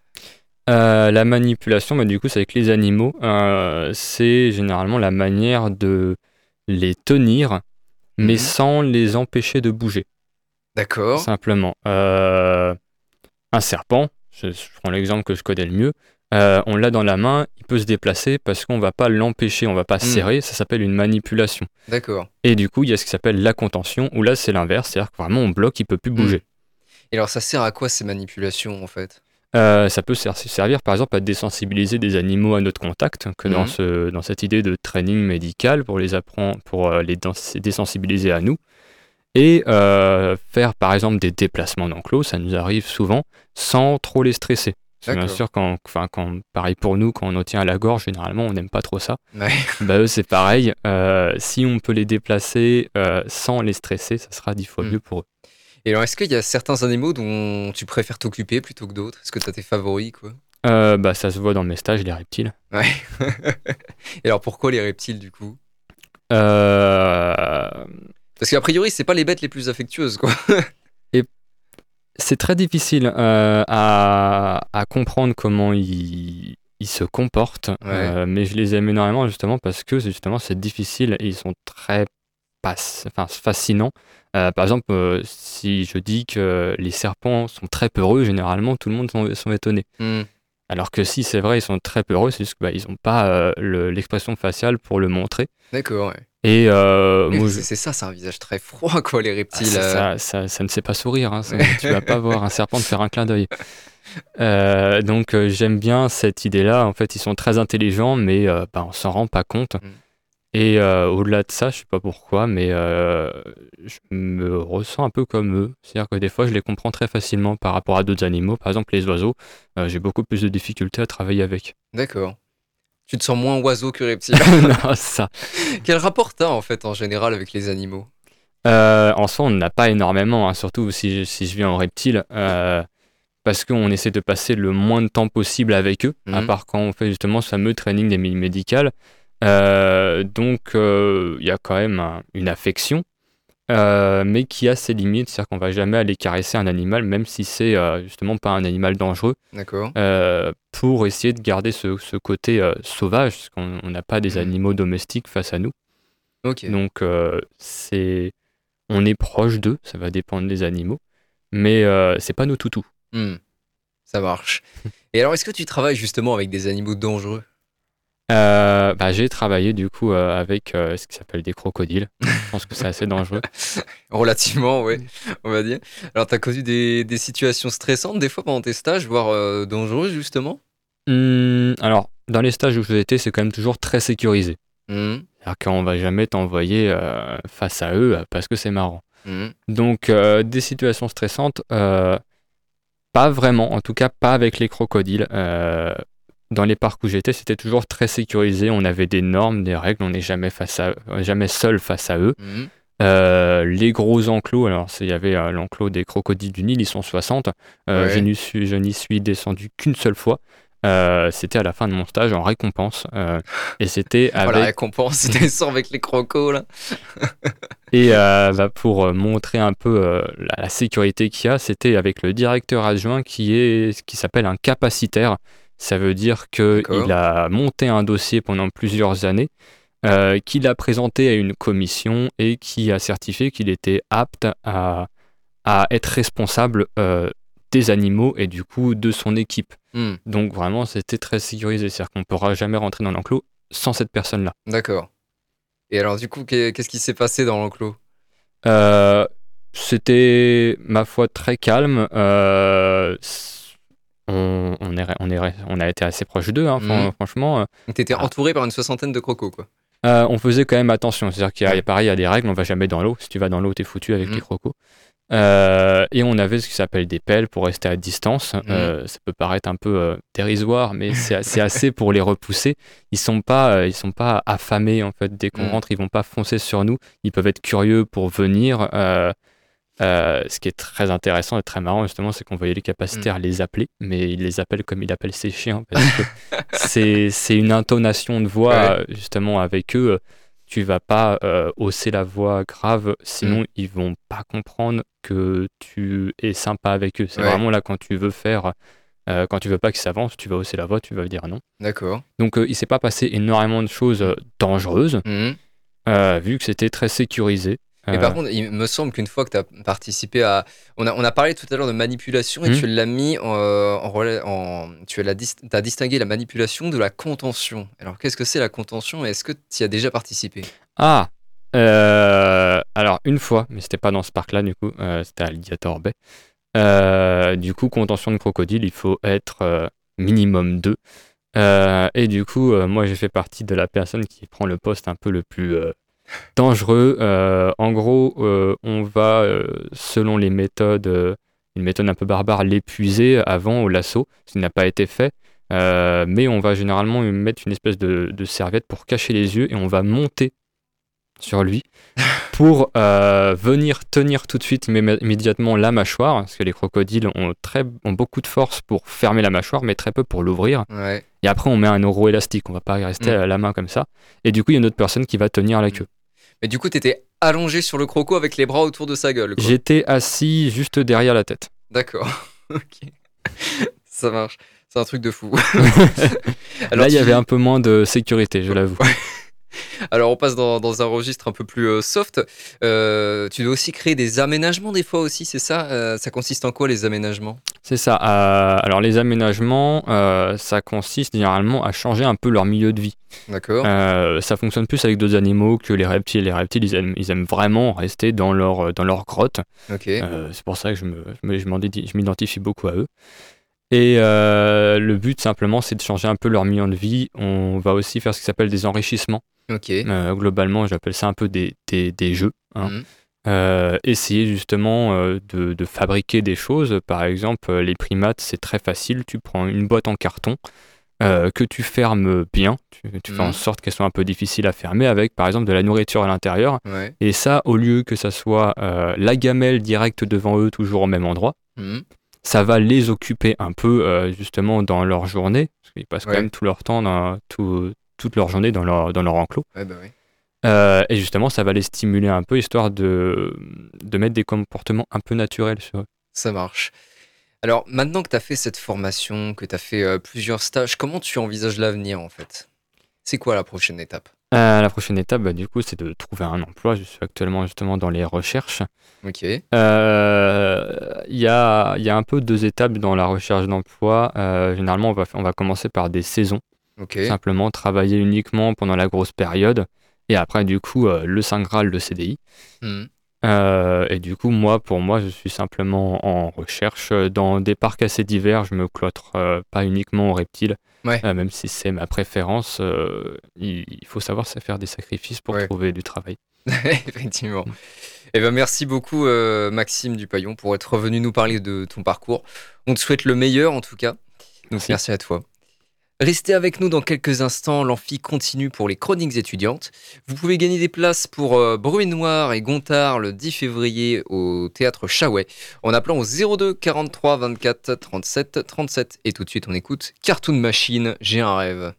Euh, la manipulation, bah, du coup, c'est avec les animaux. Euh, c'est généralement la manière de les tenir, mais Mhm. sans les empêcher de bouger, D'accord. simplement. Euh, un serpent, je, je prends l'exemple que je connais le mieux, euh, on l'a dans la main, il peut se déplacer parce qu'on va pas l'empêcher, on va pas Mm. serrer, ça s'appelle une manipulation. D'accord. Et du coup, il y a ce qui s'appelle la contention, où là c'est l'inverse, c'est-à-dire que vraiment on bloque, il peut plus bouger. Et alors, ça sert à quoi ces manipulations en fait? Euh, ça peut ser- servir par exemple à désensibiliser des animaux à notre contact, que dans, Mhm. ce, dans cette idée de training médical pour les apprendre, pour euh, les désensibiliser à nous. Et euh, faire par exemple des déplacements d'enclos, ça nous arrive souvent sans trop les stresser. Bien sûr, quand, enfin, quand, pareil pour nous, quand on en tient à la gorge, généralement on n'aime pas trop ça. Ouais. Bah, eux, c'est pareil. Euh, si on peut les déplacer euh, sans les stresser, ça sera dix fois Mhm. mieux pour eux. Et alors, est-ce qu'il y a certains animaux dont tu préfères t'occuper plutôt que d'autres? Est-ce que tu as tes favoris quoi? Euh, bah, ça se voit dans mes stages, les reptiles. Ouais. (laughs) Et alors, pourquoi les reptiles du coup? Parce qu'a priori, c'est pas les bêtes les plus affectueuses quoi. C'est très difficile euh, à, à comprendre comment ils, ils se comportent, euh, mais je les aime énormément justement parce que c'est justement c'est difficile et ils sont très enfin, fascinants. Euh, par exemple, si je dis que les serpents sont très peureux, généralement tout le monde sont, sont étonnés. Hmm. Alors que si c'est vrai, ils sont très peureux, c'est juste qu'ils n'ont pas euh, le- l'expression faciale pour le montrer. D'accord, ouais. Et euh, moi, c'est je- c'est ça, c'est un visage très froid (laughs) quoi, les ah, reptiles. ça, euh. ça, ça- ça ne sait pas sourire. Hein, ça- tu vas pas (laughs) voir un serpent te faire un clin d'œil. Euh, donc j'aime bien cette idée-là. En fait, ils sont très intelligents, mais bah, on s'en rend pas compte. Mm. Et euh, au-delà de ça, je sais pas pourquoi, mais euh, je me ressens un peu comme eux. C'est-à-dire que des fois, je les comprends très facilement par rapport à d'autres animaux. Par exemple, les oiseaux, euh, j'ai beaucoup plus de difficultés à travailler avec. D'accord. Tu te sens moins oiseau que reptile. (laughs) non, ça. Quel rapport t'as en fait en général avec les animaux? En soi, on n'a pas énormément, hein, surtout si, si je viens en reptile, parce qu'on essaie de passer le moins de temps possible avec eux, à Mhm. part quand on fait justement ce fameux training des mines médicales. Euh, donc, euh, il y a quand même un- une affection, euh, mais qui a ses limites, c'est-à-dire qu'on va jamais aller caresser un animal, même si c'est justement pas un animal dangereux, D'accord. pour essayer de garder ce, ce côté sauvage, parce qu'on on n'a pas des Mhm. animaux domestiques face à nous. Donc c'est on est proche d'eux, ça va dépendre des animaux, mais euh, c'est pas nos toutous. Hmm. Ça marche. Et alors, est-ce que tu travailles justement avec des animaux dangereux? Euh, bah, j'ai travaillé du coup euh, avec euh, ce qui s'appelle des crocodiles. Je pense que c'est assez dangereux. (laughs) Relativement, ouais, on va dire. Alors, t'as connu des, des situations stressantes des fois pendant tes stages, voire euh, dangereuses justement? Hum, alors dans les stages où j'ai été, c'est quand même toujours très sécurisé. Hmm. Alors qu'on va jamais t'envoyer face à eux parce que c'est marrant. Hmm. Donc des situations stressantes, pas vraiment, en tout cas pas avec les crocodiles. Dans les parcs où j'étais, c'était toujours très sécurisé. On avait des normes, des règles. On n'est jamais face à, jamais seul face à eux. Hmm. Euh, les gros enclos, alors il y avait euh, l'enclos des crocodiles du Nil, ils sont 60. Euh, Ouais. je n'y suis, descendu qu'une seule fois. C'était à la fin de mon stage en récompense. et c'était (laughs) Oh, la avec récompense, c'était avec les crocos là. (laughs) et bah, pour montrer un peu la, la sécurité qu'il y a, c'était avec le directeur adjoint qui est qui s'appelle un capacitaire. Ça veut dire qu'il a monté un dossier pendant plusieurs années, euh, qu'il a présenté à une commission et qui a certifié qu'il était apte à, à être responsable euh, des animaux et du coup de son équipe. Hmm. Donc vraiment, c'était très sécurisé. C'est-à-dire qu'on ne pourra jamais rentrer dans l'enclos sans cette personne-là. D'accord. Et alors, du coup, qu'est- qu'est-ce qui s'est passé dans l'enclos? Euh, C'était, ma foi, très calme. Euh, on, on, est, on, est, on a été assez proche d'eux, hein, Mhm. franchement. Donc, T'étais Ah. entouré par une soixantaine de crocos, quoi. Euh, on faisait quand même attention. C'est-à-dire qu'il y a, pareil, il y a des règles, on va jamais dans l'eau. Si tu vas dans l'eau, t'es foutu avec les crocos. Euh, et on avait ce qui s'appelle des pelles pour rester à distance. Euh, ça peut paraître un peu euh, dérisoire, mais c'est assez pour les repousser. Ils sont pas, euh, ils sont pas affamés en fait. Dès qu'on rentre, ils vont pas foncer sur nous. Ils peuvent être curieux pour venir. Euh, ce qui est très intéressant et très marrant justement, c'est qu'on voyait les capacitaires les appeler, mais ils les appellent comme il appelle ses chiens (laughs) c'est une intonation de voix Ouais. justement avec eux. Tu vas pas euh, hausser la voix grave, sinon Mm. ils vont pas comprendre que tu es sympa avec eux. C'est Ouais. vraiment là quand tu veux faire, euh, quand tu veux pas qu'ils s'avancent, tu vas hausser la voix, tu vas dire non. D'accord. Donc il s'est pas passé énormément de choses dangereuses, euh, vu que c'était très sécurisé. Euh, par contre, il me semble qu'une fois que tu as participé à. On a, on a parlé tout à l'heure de manipulation et Hmm. tu l'as mis en. en, rela- en- tu as, dis- distingué la manipulation de la contention. Alors, qu'est-ce que c'est la contention et est-ce que tu y as déjà participé? Ah euh, Alors, une fois, mais c'était pas dans ce parc-là, du coup, euh, c'était à Alligator Bay. Euh, du coup, contention de crocodile, il faut être euh, minimum 2. et du coup, euh, moi, j'ai fait partie de la personne qui prend le poste un peu le plus euh, dangereux. Euh, en gros, euh, on va, euh, selon les méthodes, une méthode un peu barbare, l'épuiser avant au lasso, ce qui n'a pas été fait. Mais on va généralement lui mettre une espèce de, de serviette pour cacher les yeux et on va monter sur lui (laughs) pour venir tenir tout de suite immé- immédiatement la mâchoire, parce que les crocodiles ont, très, ont beaucoup de force pour fermer la mâchoire, mais très peu pour l'ouvrir. Ouais. Et après, on met un euro élastique, on va pas rester Mm. à la main comme ça. Et du coup, il y a une autre personne qui va tenir la Mm. queue. Mais du coup, tu étais allongé sur le croco avec les bras autour de sa gueule. J'étais assis juste derrière la tête. D'accord. (laughs) ok. Ça marche. C'est un truc de fou. (laughs) Là, il y avait un peu moins de sécurité, je l'avoue. (laughs) Alors, on passe dans, dans un registre un peu plus euh, soft. Euh, tu dois aussi créer des aménagements des fois aussi, c'est ça Euh, Ça consiste en quoi les aménagements? C'est ça. Euh, alors, les aménagements, ça consiste généralement à changer un peu leur milieu de vie. D'accord. Ça fonctionne plus avec d'autres animaux que les reptiles. Les reptiles, ils aiment, ils aiment vraiment rester dans leur, dans leur grotte. c'est pour ça que je me- je m'identifie beaucoup à eux. Et euh, le but, simplement, c'est de changer un peu leur milieu de vie. On va aussi faire ce qui s'appelle des enrichissements. Euh, globalement, j'appelle ça un peu des, des, des jeux. hein. Mhm. Euh, essayer justement euh, de, de fabriquer des choses. Par exemple, les primates, c'est très facile. Tu prends une boîte en carton que tu fermes bien. Tu, tu fais Mhm. en sorte qu'elle soit un peu difficile à fermer avec, par exemple, de la nourriture à l'intérieur. Ouais. Et ça, au lieu que ça soit la gamelle directe devant eux, toujours au même endroit, Mhm. ça va les occuper un peu justement dans leur journée. Parce qu'ils passent Ouais. quand même tout leur temps, dans, tout- toute leur journée dans leur, dans leur enclos. Ouais, bah. Euh, et justement, ça va les stimuler un peu, histoire de, de mettre des comportements un peu naturels sur eux. Ça marche. Alors, maintenant que tu as fait cette formation, que tu as fait euh, plusieurs stages, comment tu envisages l'avenir en fait? C'est quoi la prochaine étape? Euh, la prochaine étape, bah, du coup, c'est de trouver un emploi. Je suis actuellement justement dans les recherches. Ok. Euh, Il y, a, y a un peu deux étapes dans la recherche d'emploi. Euh, généralement, on va, on va commencer par des saisons. Simplement travailler uniquement pendant la grosse période. Et après, du coup, euh, le Saint Graal, le CDI. Mhm. Euh, et du coup, moi, pour moi, je suis simplement en recherche dans des parcs assez divers. Je me cloître euh, pas uniquement aux reptiles, Ouais. Euh, même si c'est ma préférence. euh, il, faut savoir se faire des sacrifices pour Ouais. trouver du travail. (laughs) Effectivement. Eh ben, merci beaucoup, euh, Maxime Dupaillon, pour être revenu nous parler de ton parcours. On te souhaite le meilleur, en tout cas. Donc, Merci. merci à toi. Restez avec nous dans quelques instants. L'amphi continue pour les chroniques étudiantes. Vous pouvez gagner des places pour euh, Noir et Gontard le 10 février au théâtre Chaouet en appelant au 02 43 24 37 37. Et tout de suite, on écoute Cartoon Machine, J'ai un rêve.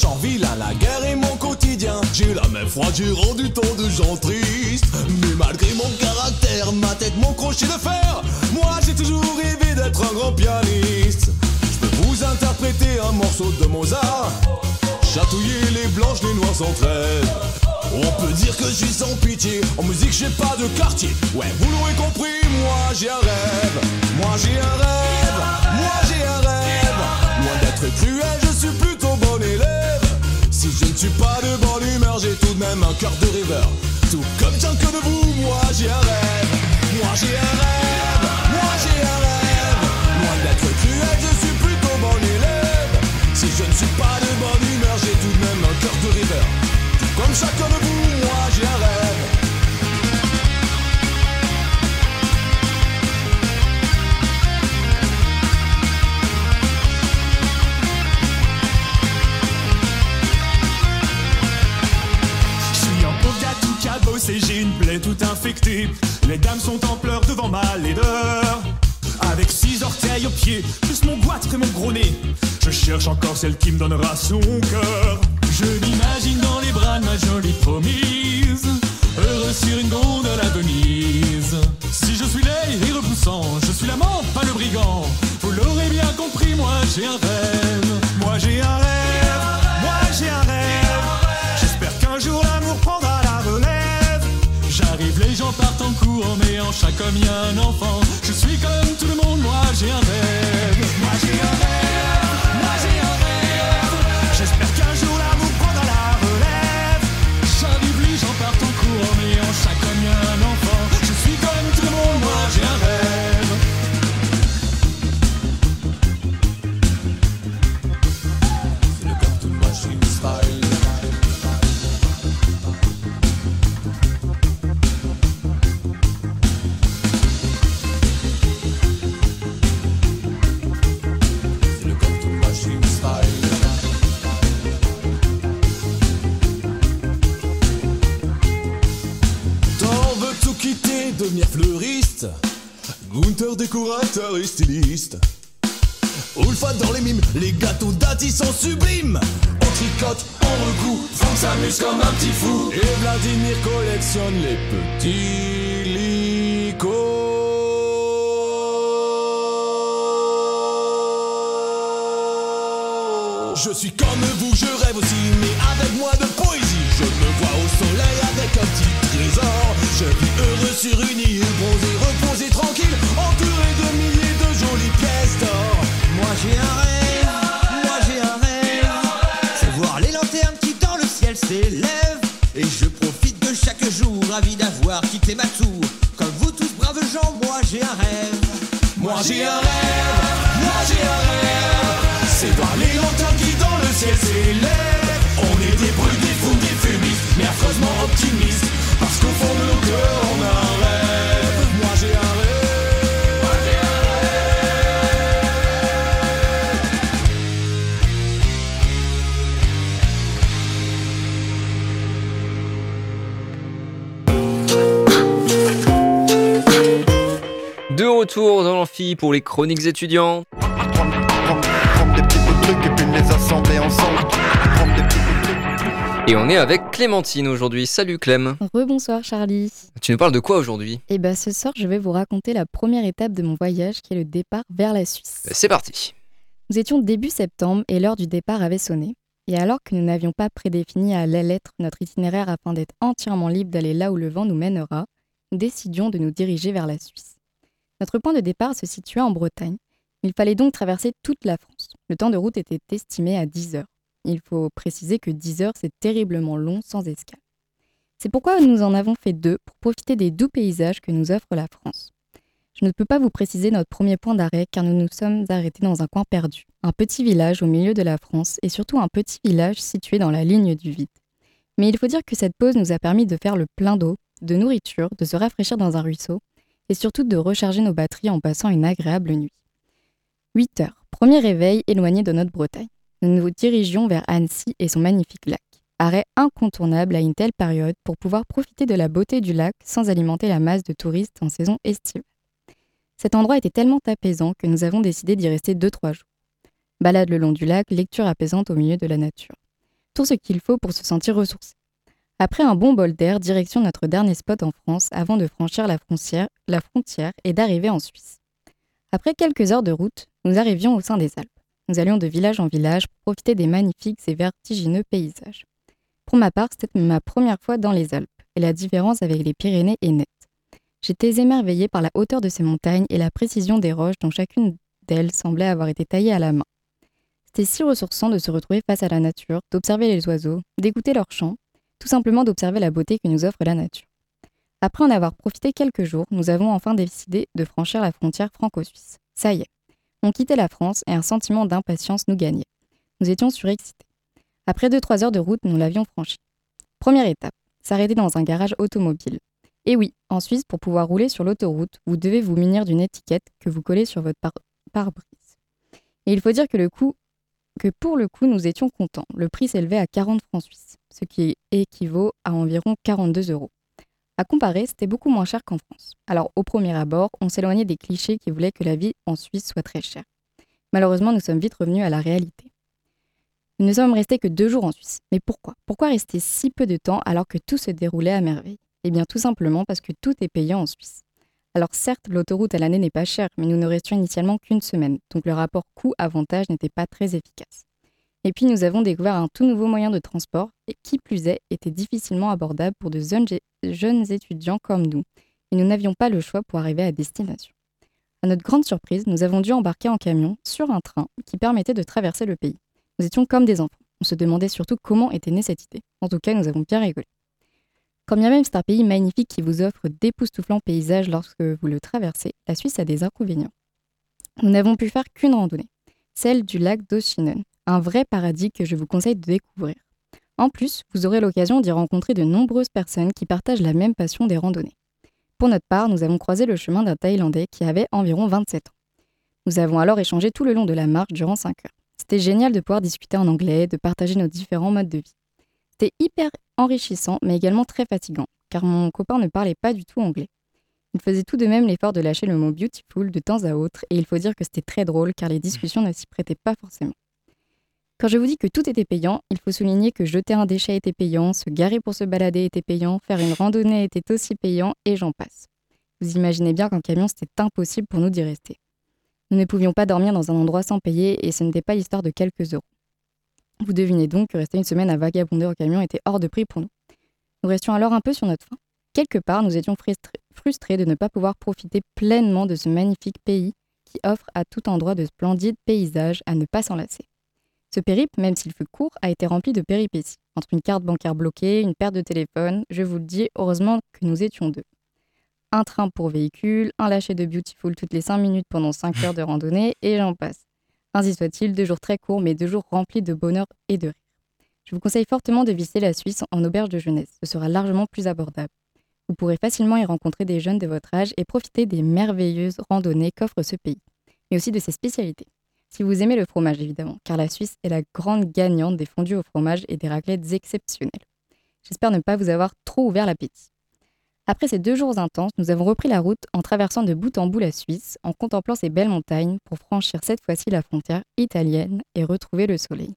Malin, méchant, vilain, la guerre est mon quotidien. J'ai la même froidure du temps de gens tristes. Mais malgré mon caractère, ma tête, mon crochet de fer, moi j'ai toujours rêvé d'être un grand pianiste. Je peux vous interpréter un morceau de Mozart, chatouiller les blanches, les noirs s'entraident. On peut dire que je suis sans pitié, en musique j'ai pas de quartier. Ouais, vous l'aurez compris, moi j'ai un rêve, moi j'ai un rêve, moi j'ai un rêve. Loin d'être cruel, je Si je ne suis pas de bonne humeur, j'ai tout de même un cœur de rêveur. Tout comme chacun de vous, moi j'ai un rêve, moi j'ai un rêve, moi j'ai un rêve. Loin d'être cruel, je suis plutôt bon élève. Si je ne suis pas de bonne humeur, j'ai tout de même un cœur de rêveur. Tout comme chacun de vous, moi j'ai un rêve. Plaie tout infectée. Les dames sont en pleurs devant ma laideur. Avec six orteils aux pieds, plus mon goitre et mon gros nez. Je cherche encore celle qui me donnera son cœur. Je m'imagine dans les bras de ma jolie promise. Heureux sur une gondole à Venise. Si je suis laid et repoussant, je suis l'amant, pas le brigand. Vous l'aurez bien compris, moi j'ai un rêve. Moi j'ai un rêve. Gens partent en cours, mais en chaque homme y a un enfant. Je suis comme tout le monde, moi j'ai un rêve. Moi j'ai un rêve. Moi j'ai un rêve. J'espère qu'un jour décorateur et styliste. Ulfa dans les mimes, les gâteaux d'Ati sont sublimes. On tricote, on recoue, Franck s'amuse comme un petit fou. Et Vladimir collectionne les petits licots. Je suis comme vous, je rêve aussi, ma tour. Comme vous tous braves gens, moi j'ai un rêve. Moi j'ai un rêve, petits bouts de trucs. Et on est avec Clémentine aujourd'hui. Salut Clem. Rebonsoir Charlie. Tu nous parles de quoi aujourd'hui? Et bah ce soir je vais vous raconter la première étape de mon voyage qui est le départ vers la Suisse. C'est parti. Nous étions début septembre et l'heure du départ avait sonné. Et alors que nous n'avions pas prédéfini à la lettre notre itinéraire afin d'être entièrement libre d'aller là où le vent nous mènera, nous décidions de nous diriger vers la Suisse. Notre point de départ se situait en Bretagne. Il fallait donc traverser toute la France. Le temps de route était estimé à 10 heures. Il faut préciser que 10 heures, c'est terriblement long sans escale. C'est pourquoi nous en avons fait deux pour profiter des doux paysages que nous offre la France. Je ne peux pas vous préciser notre premier point d'arrêt car nous nous sommes arrêtés dans un coin perdu, un petit village au milieu de la France et surtout un petit village situé dans la ligne du vide. Mais il faut dire que cette pause nous a permis de faire le plein d'eau, de nourriture, de se rafraîchir dans un ruisseau et surtout de recharger nos batteries en passant une agréable nuit. 8 heures, premier réveil éloigné de notre Bretagne. Nous nous dirigions vers Annecy et son magnifique lac. Arrêt incontournable à une telle période pour pouvoir profiter de la beauté du lac sans alimenter la masse de touristes en saison estivale. Cet endroit était tellement apaisant que nous avons décidé d'y rester 2-3 jours. Balade le long du lac, lecture apaisante au milieu de la nature. Tout ce qu'il faut pour se sentir ressourcé. Après un bon bol d'air, direction notre dernier spot en France avant de franchir la frontière, la frontière et d'arriver en Suisse. Après quelques heures de route, nous arrivions au sein des Alpes. Nous allions de village en village pour profiter des magnifiques et vertigineux paysages. Pour ma part, c'était ma première fois dans les Alpes, et la différence avec les Pyrénées est nette. J'étais émerveillée par la hauteur de ces montagnes et la précision des roches dont chacune d'elles semblait avoir été taillée à la main. C'était si ressourçant de se retrouver face à la nature, d'observer les oiseaux, d'écouter leurs chants, tout simplement d'observer la beauté que nous offre la nature. Après en avoir profité quelques jours, nous avons enfin décidé de franchir la frontière franco-suisse. Ça y est, on quittait la France et un sentiment d'impatience nous gagnait. Nous étions surexcités. Après 2-3 heures de route, nous l'avions franchi. Première étape, s'arrêter dans un garage automobile. Et oui, en Suisse, pour pouvoir rouler sur l'autoroute, vous devez vous munir d'une étiquette que vous collez sur votre par- pare-brise. Et il faut dire que, le coût, que pour le coup, nous étions contents. Le prix s'élevait à 40 francs suisses, ce qui équivaut à environ 42 euros. À comparer, c'était beaucoup moins cher qu'en France. Alors au premier abord, on s'éloignait des clichés qui voulaient que la vie en Suisse soit très chère. Malheureusement, nous sommes vite revenus à la réalité. Nous ne sommes restés que deux jours en Suisse. Mais pourquoi? Pourquoi rester si peu de temps alors que tout se déroulait à merveille? Eh bien tout simplement parce que tout est payant en Suisse. Alors certes, l'autoroute à l'année n'est pas chère, mais nous ne restions initialement qu'une semaine, donc le rapport coût-avantage n'était pas très efficace. Et puis nous avons découvert un tout nouveau moyen de transport, et qui plus est, était difficilement abordable pour de jeunes étudiants comme nous, et nous n'avions pas le choix pour arriver à destination. À notre grande surprise, nous avons dû embarquer en camion sur un train qui permettait de traverser le pays. Nous étions comme des enfants. On se demandait surtout comment était née cette idée. En tout cas, nous avons bien rigolé. Quand bien même c'est un pays magnifique qui vous offre d'époustouflants paysages lorsque vous le traversez, la Suisse a des inconvénients. Nous n'avons pu faire qu'une randonnée, celle du lac d'Oshinen, un vrai paradis que je vous conseille de découvrir. En plus, vous aurez l'occasion d'y rencontrer de nombreuses personnes qui partagent la même passion des randonnées. Pour notre part, nous avons croisé le chemin d'un Thaïlandais qui avait environ 27 ans. Nous avons alors échangé tout le long de la marche durant 5 heures. C'était génial de pouvoir discuter en anglais, de partager nos différents modes de vie. C'était hyper enrichissant, mais également très fatigant, car mon copain ne parlait pas du tout anglais. Il faisait tout de même l'effort de lâcher le mot beautiful de temps à autre, et il faut dire que c'était très drôle, car les discussions ne s'y prêtaient pas forcément. Quand je vous dis que tout était payant, il faut souligner que jeter un déchet était payant, se garer pour se balader était payant, faire une randonnée était aussi payant, et j'en passe. Vous imaginez bien qu'en camion, c'était impossible pour nous d'y rester. Nous ne pouvions pas dormir dans un endroit sans payer, et ce n'était pas l'histoire de quelques euros. Vous devinez donc que rester une semaine à vagabonder en camion était hors de prix pour nous. Nous restions alors un peu sur notre faim. Quelque part, nous étions frustrés de ne pas pouvoir profiter pleinement de ce magnifique pays qui offre à tout endroit de splendides paysages à ne pas s'enlacer. Ce périple, même s'il fut court, a été rempli de péripéties. Entre une carte bancaire bloquée, une perte de téléphone, je vous le dis, heureusement que nous étions deux. Un train pour véhicule, un lâcher de Beautiful toutes les 5 minutes pendant 5 heures de randonnée, et j'en passe. Ainsi soit-il, deux jours très courts, mais deux jours remplis de bonheur et de rire. Je vous conseille fortement de visiter la Suisse en auberge de jeunesse. Ce sera largement plus abordable. Vous pourrez facilement y rencontrer des jeunes de votre âge et profiter des merveilleuses randonnées qu'offre ce pays, mais aussi de ses spécialités. Si vous aimez le fromage, évidemment, car la Suisse est la grande gagnante des fondus au fromage et des raclettes exceptionnelles. J'espère ne pas vous avoir trop ouvert l'appétit. Après ces deux jours intenses, nous avons repris la route en traversant de bout en bout la Suisse, en contemplant ces belles montagnes pour franchir cette fois-ci la frontière italienne et retrouver le soleil.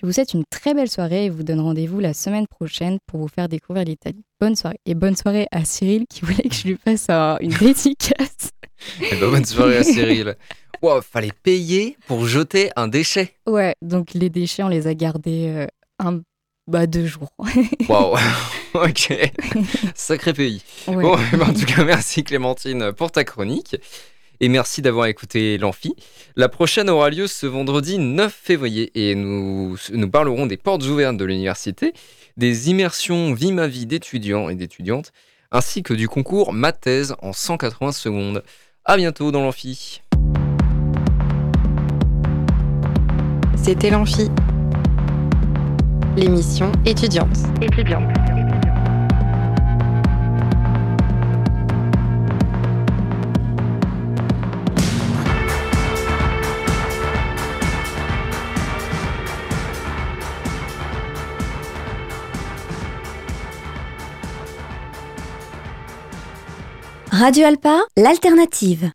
Je vous souhaite une très belle soirée et vous donne rendez-vous la semaine prochaine pour vous faire découvrir l'Italie. Bonne soirée. Et bonne soirée à Cyril qui (laughs) voulait que je lui fasse une dédicace. (laughs) Eh ben, bonne soirée à Cyril. Wow, fallait payer pour jeter un déchet. Ouais, donc les déchets, on les a gardés euh, un, bah, deux jours. (laughs) Waouh, (laughs) ok. Sacré pays. Bon, eh ben, en tout cas, merci Clémentine pour ta chronique. Et merci d'avoir écouté l'Amphi. La prochaine aura lieu ce vendredi 9 février et nous, nous parlerons des portes ouvertes de l'université, des immersions Vie ma vie d'étudiants et d'étudiantes, ainsi que du concours Ma thèse en 180 secondes. À bientôt dans l'Amphi. C'était l'Amphi, l'émission étudiante. Étudiante. Radio Alpa, l'alternative.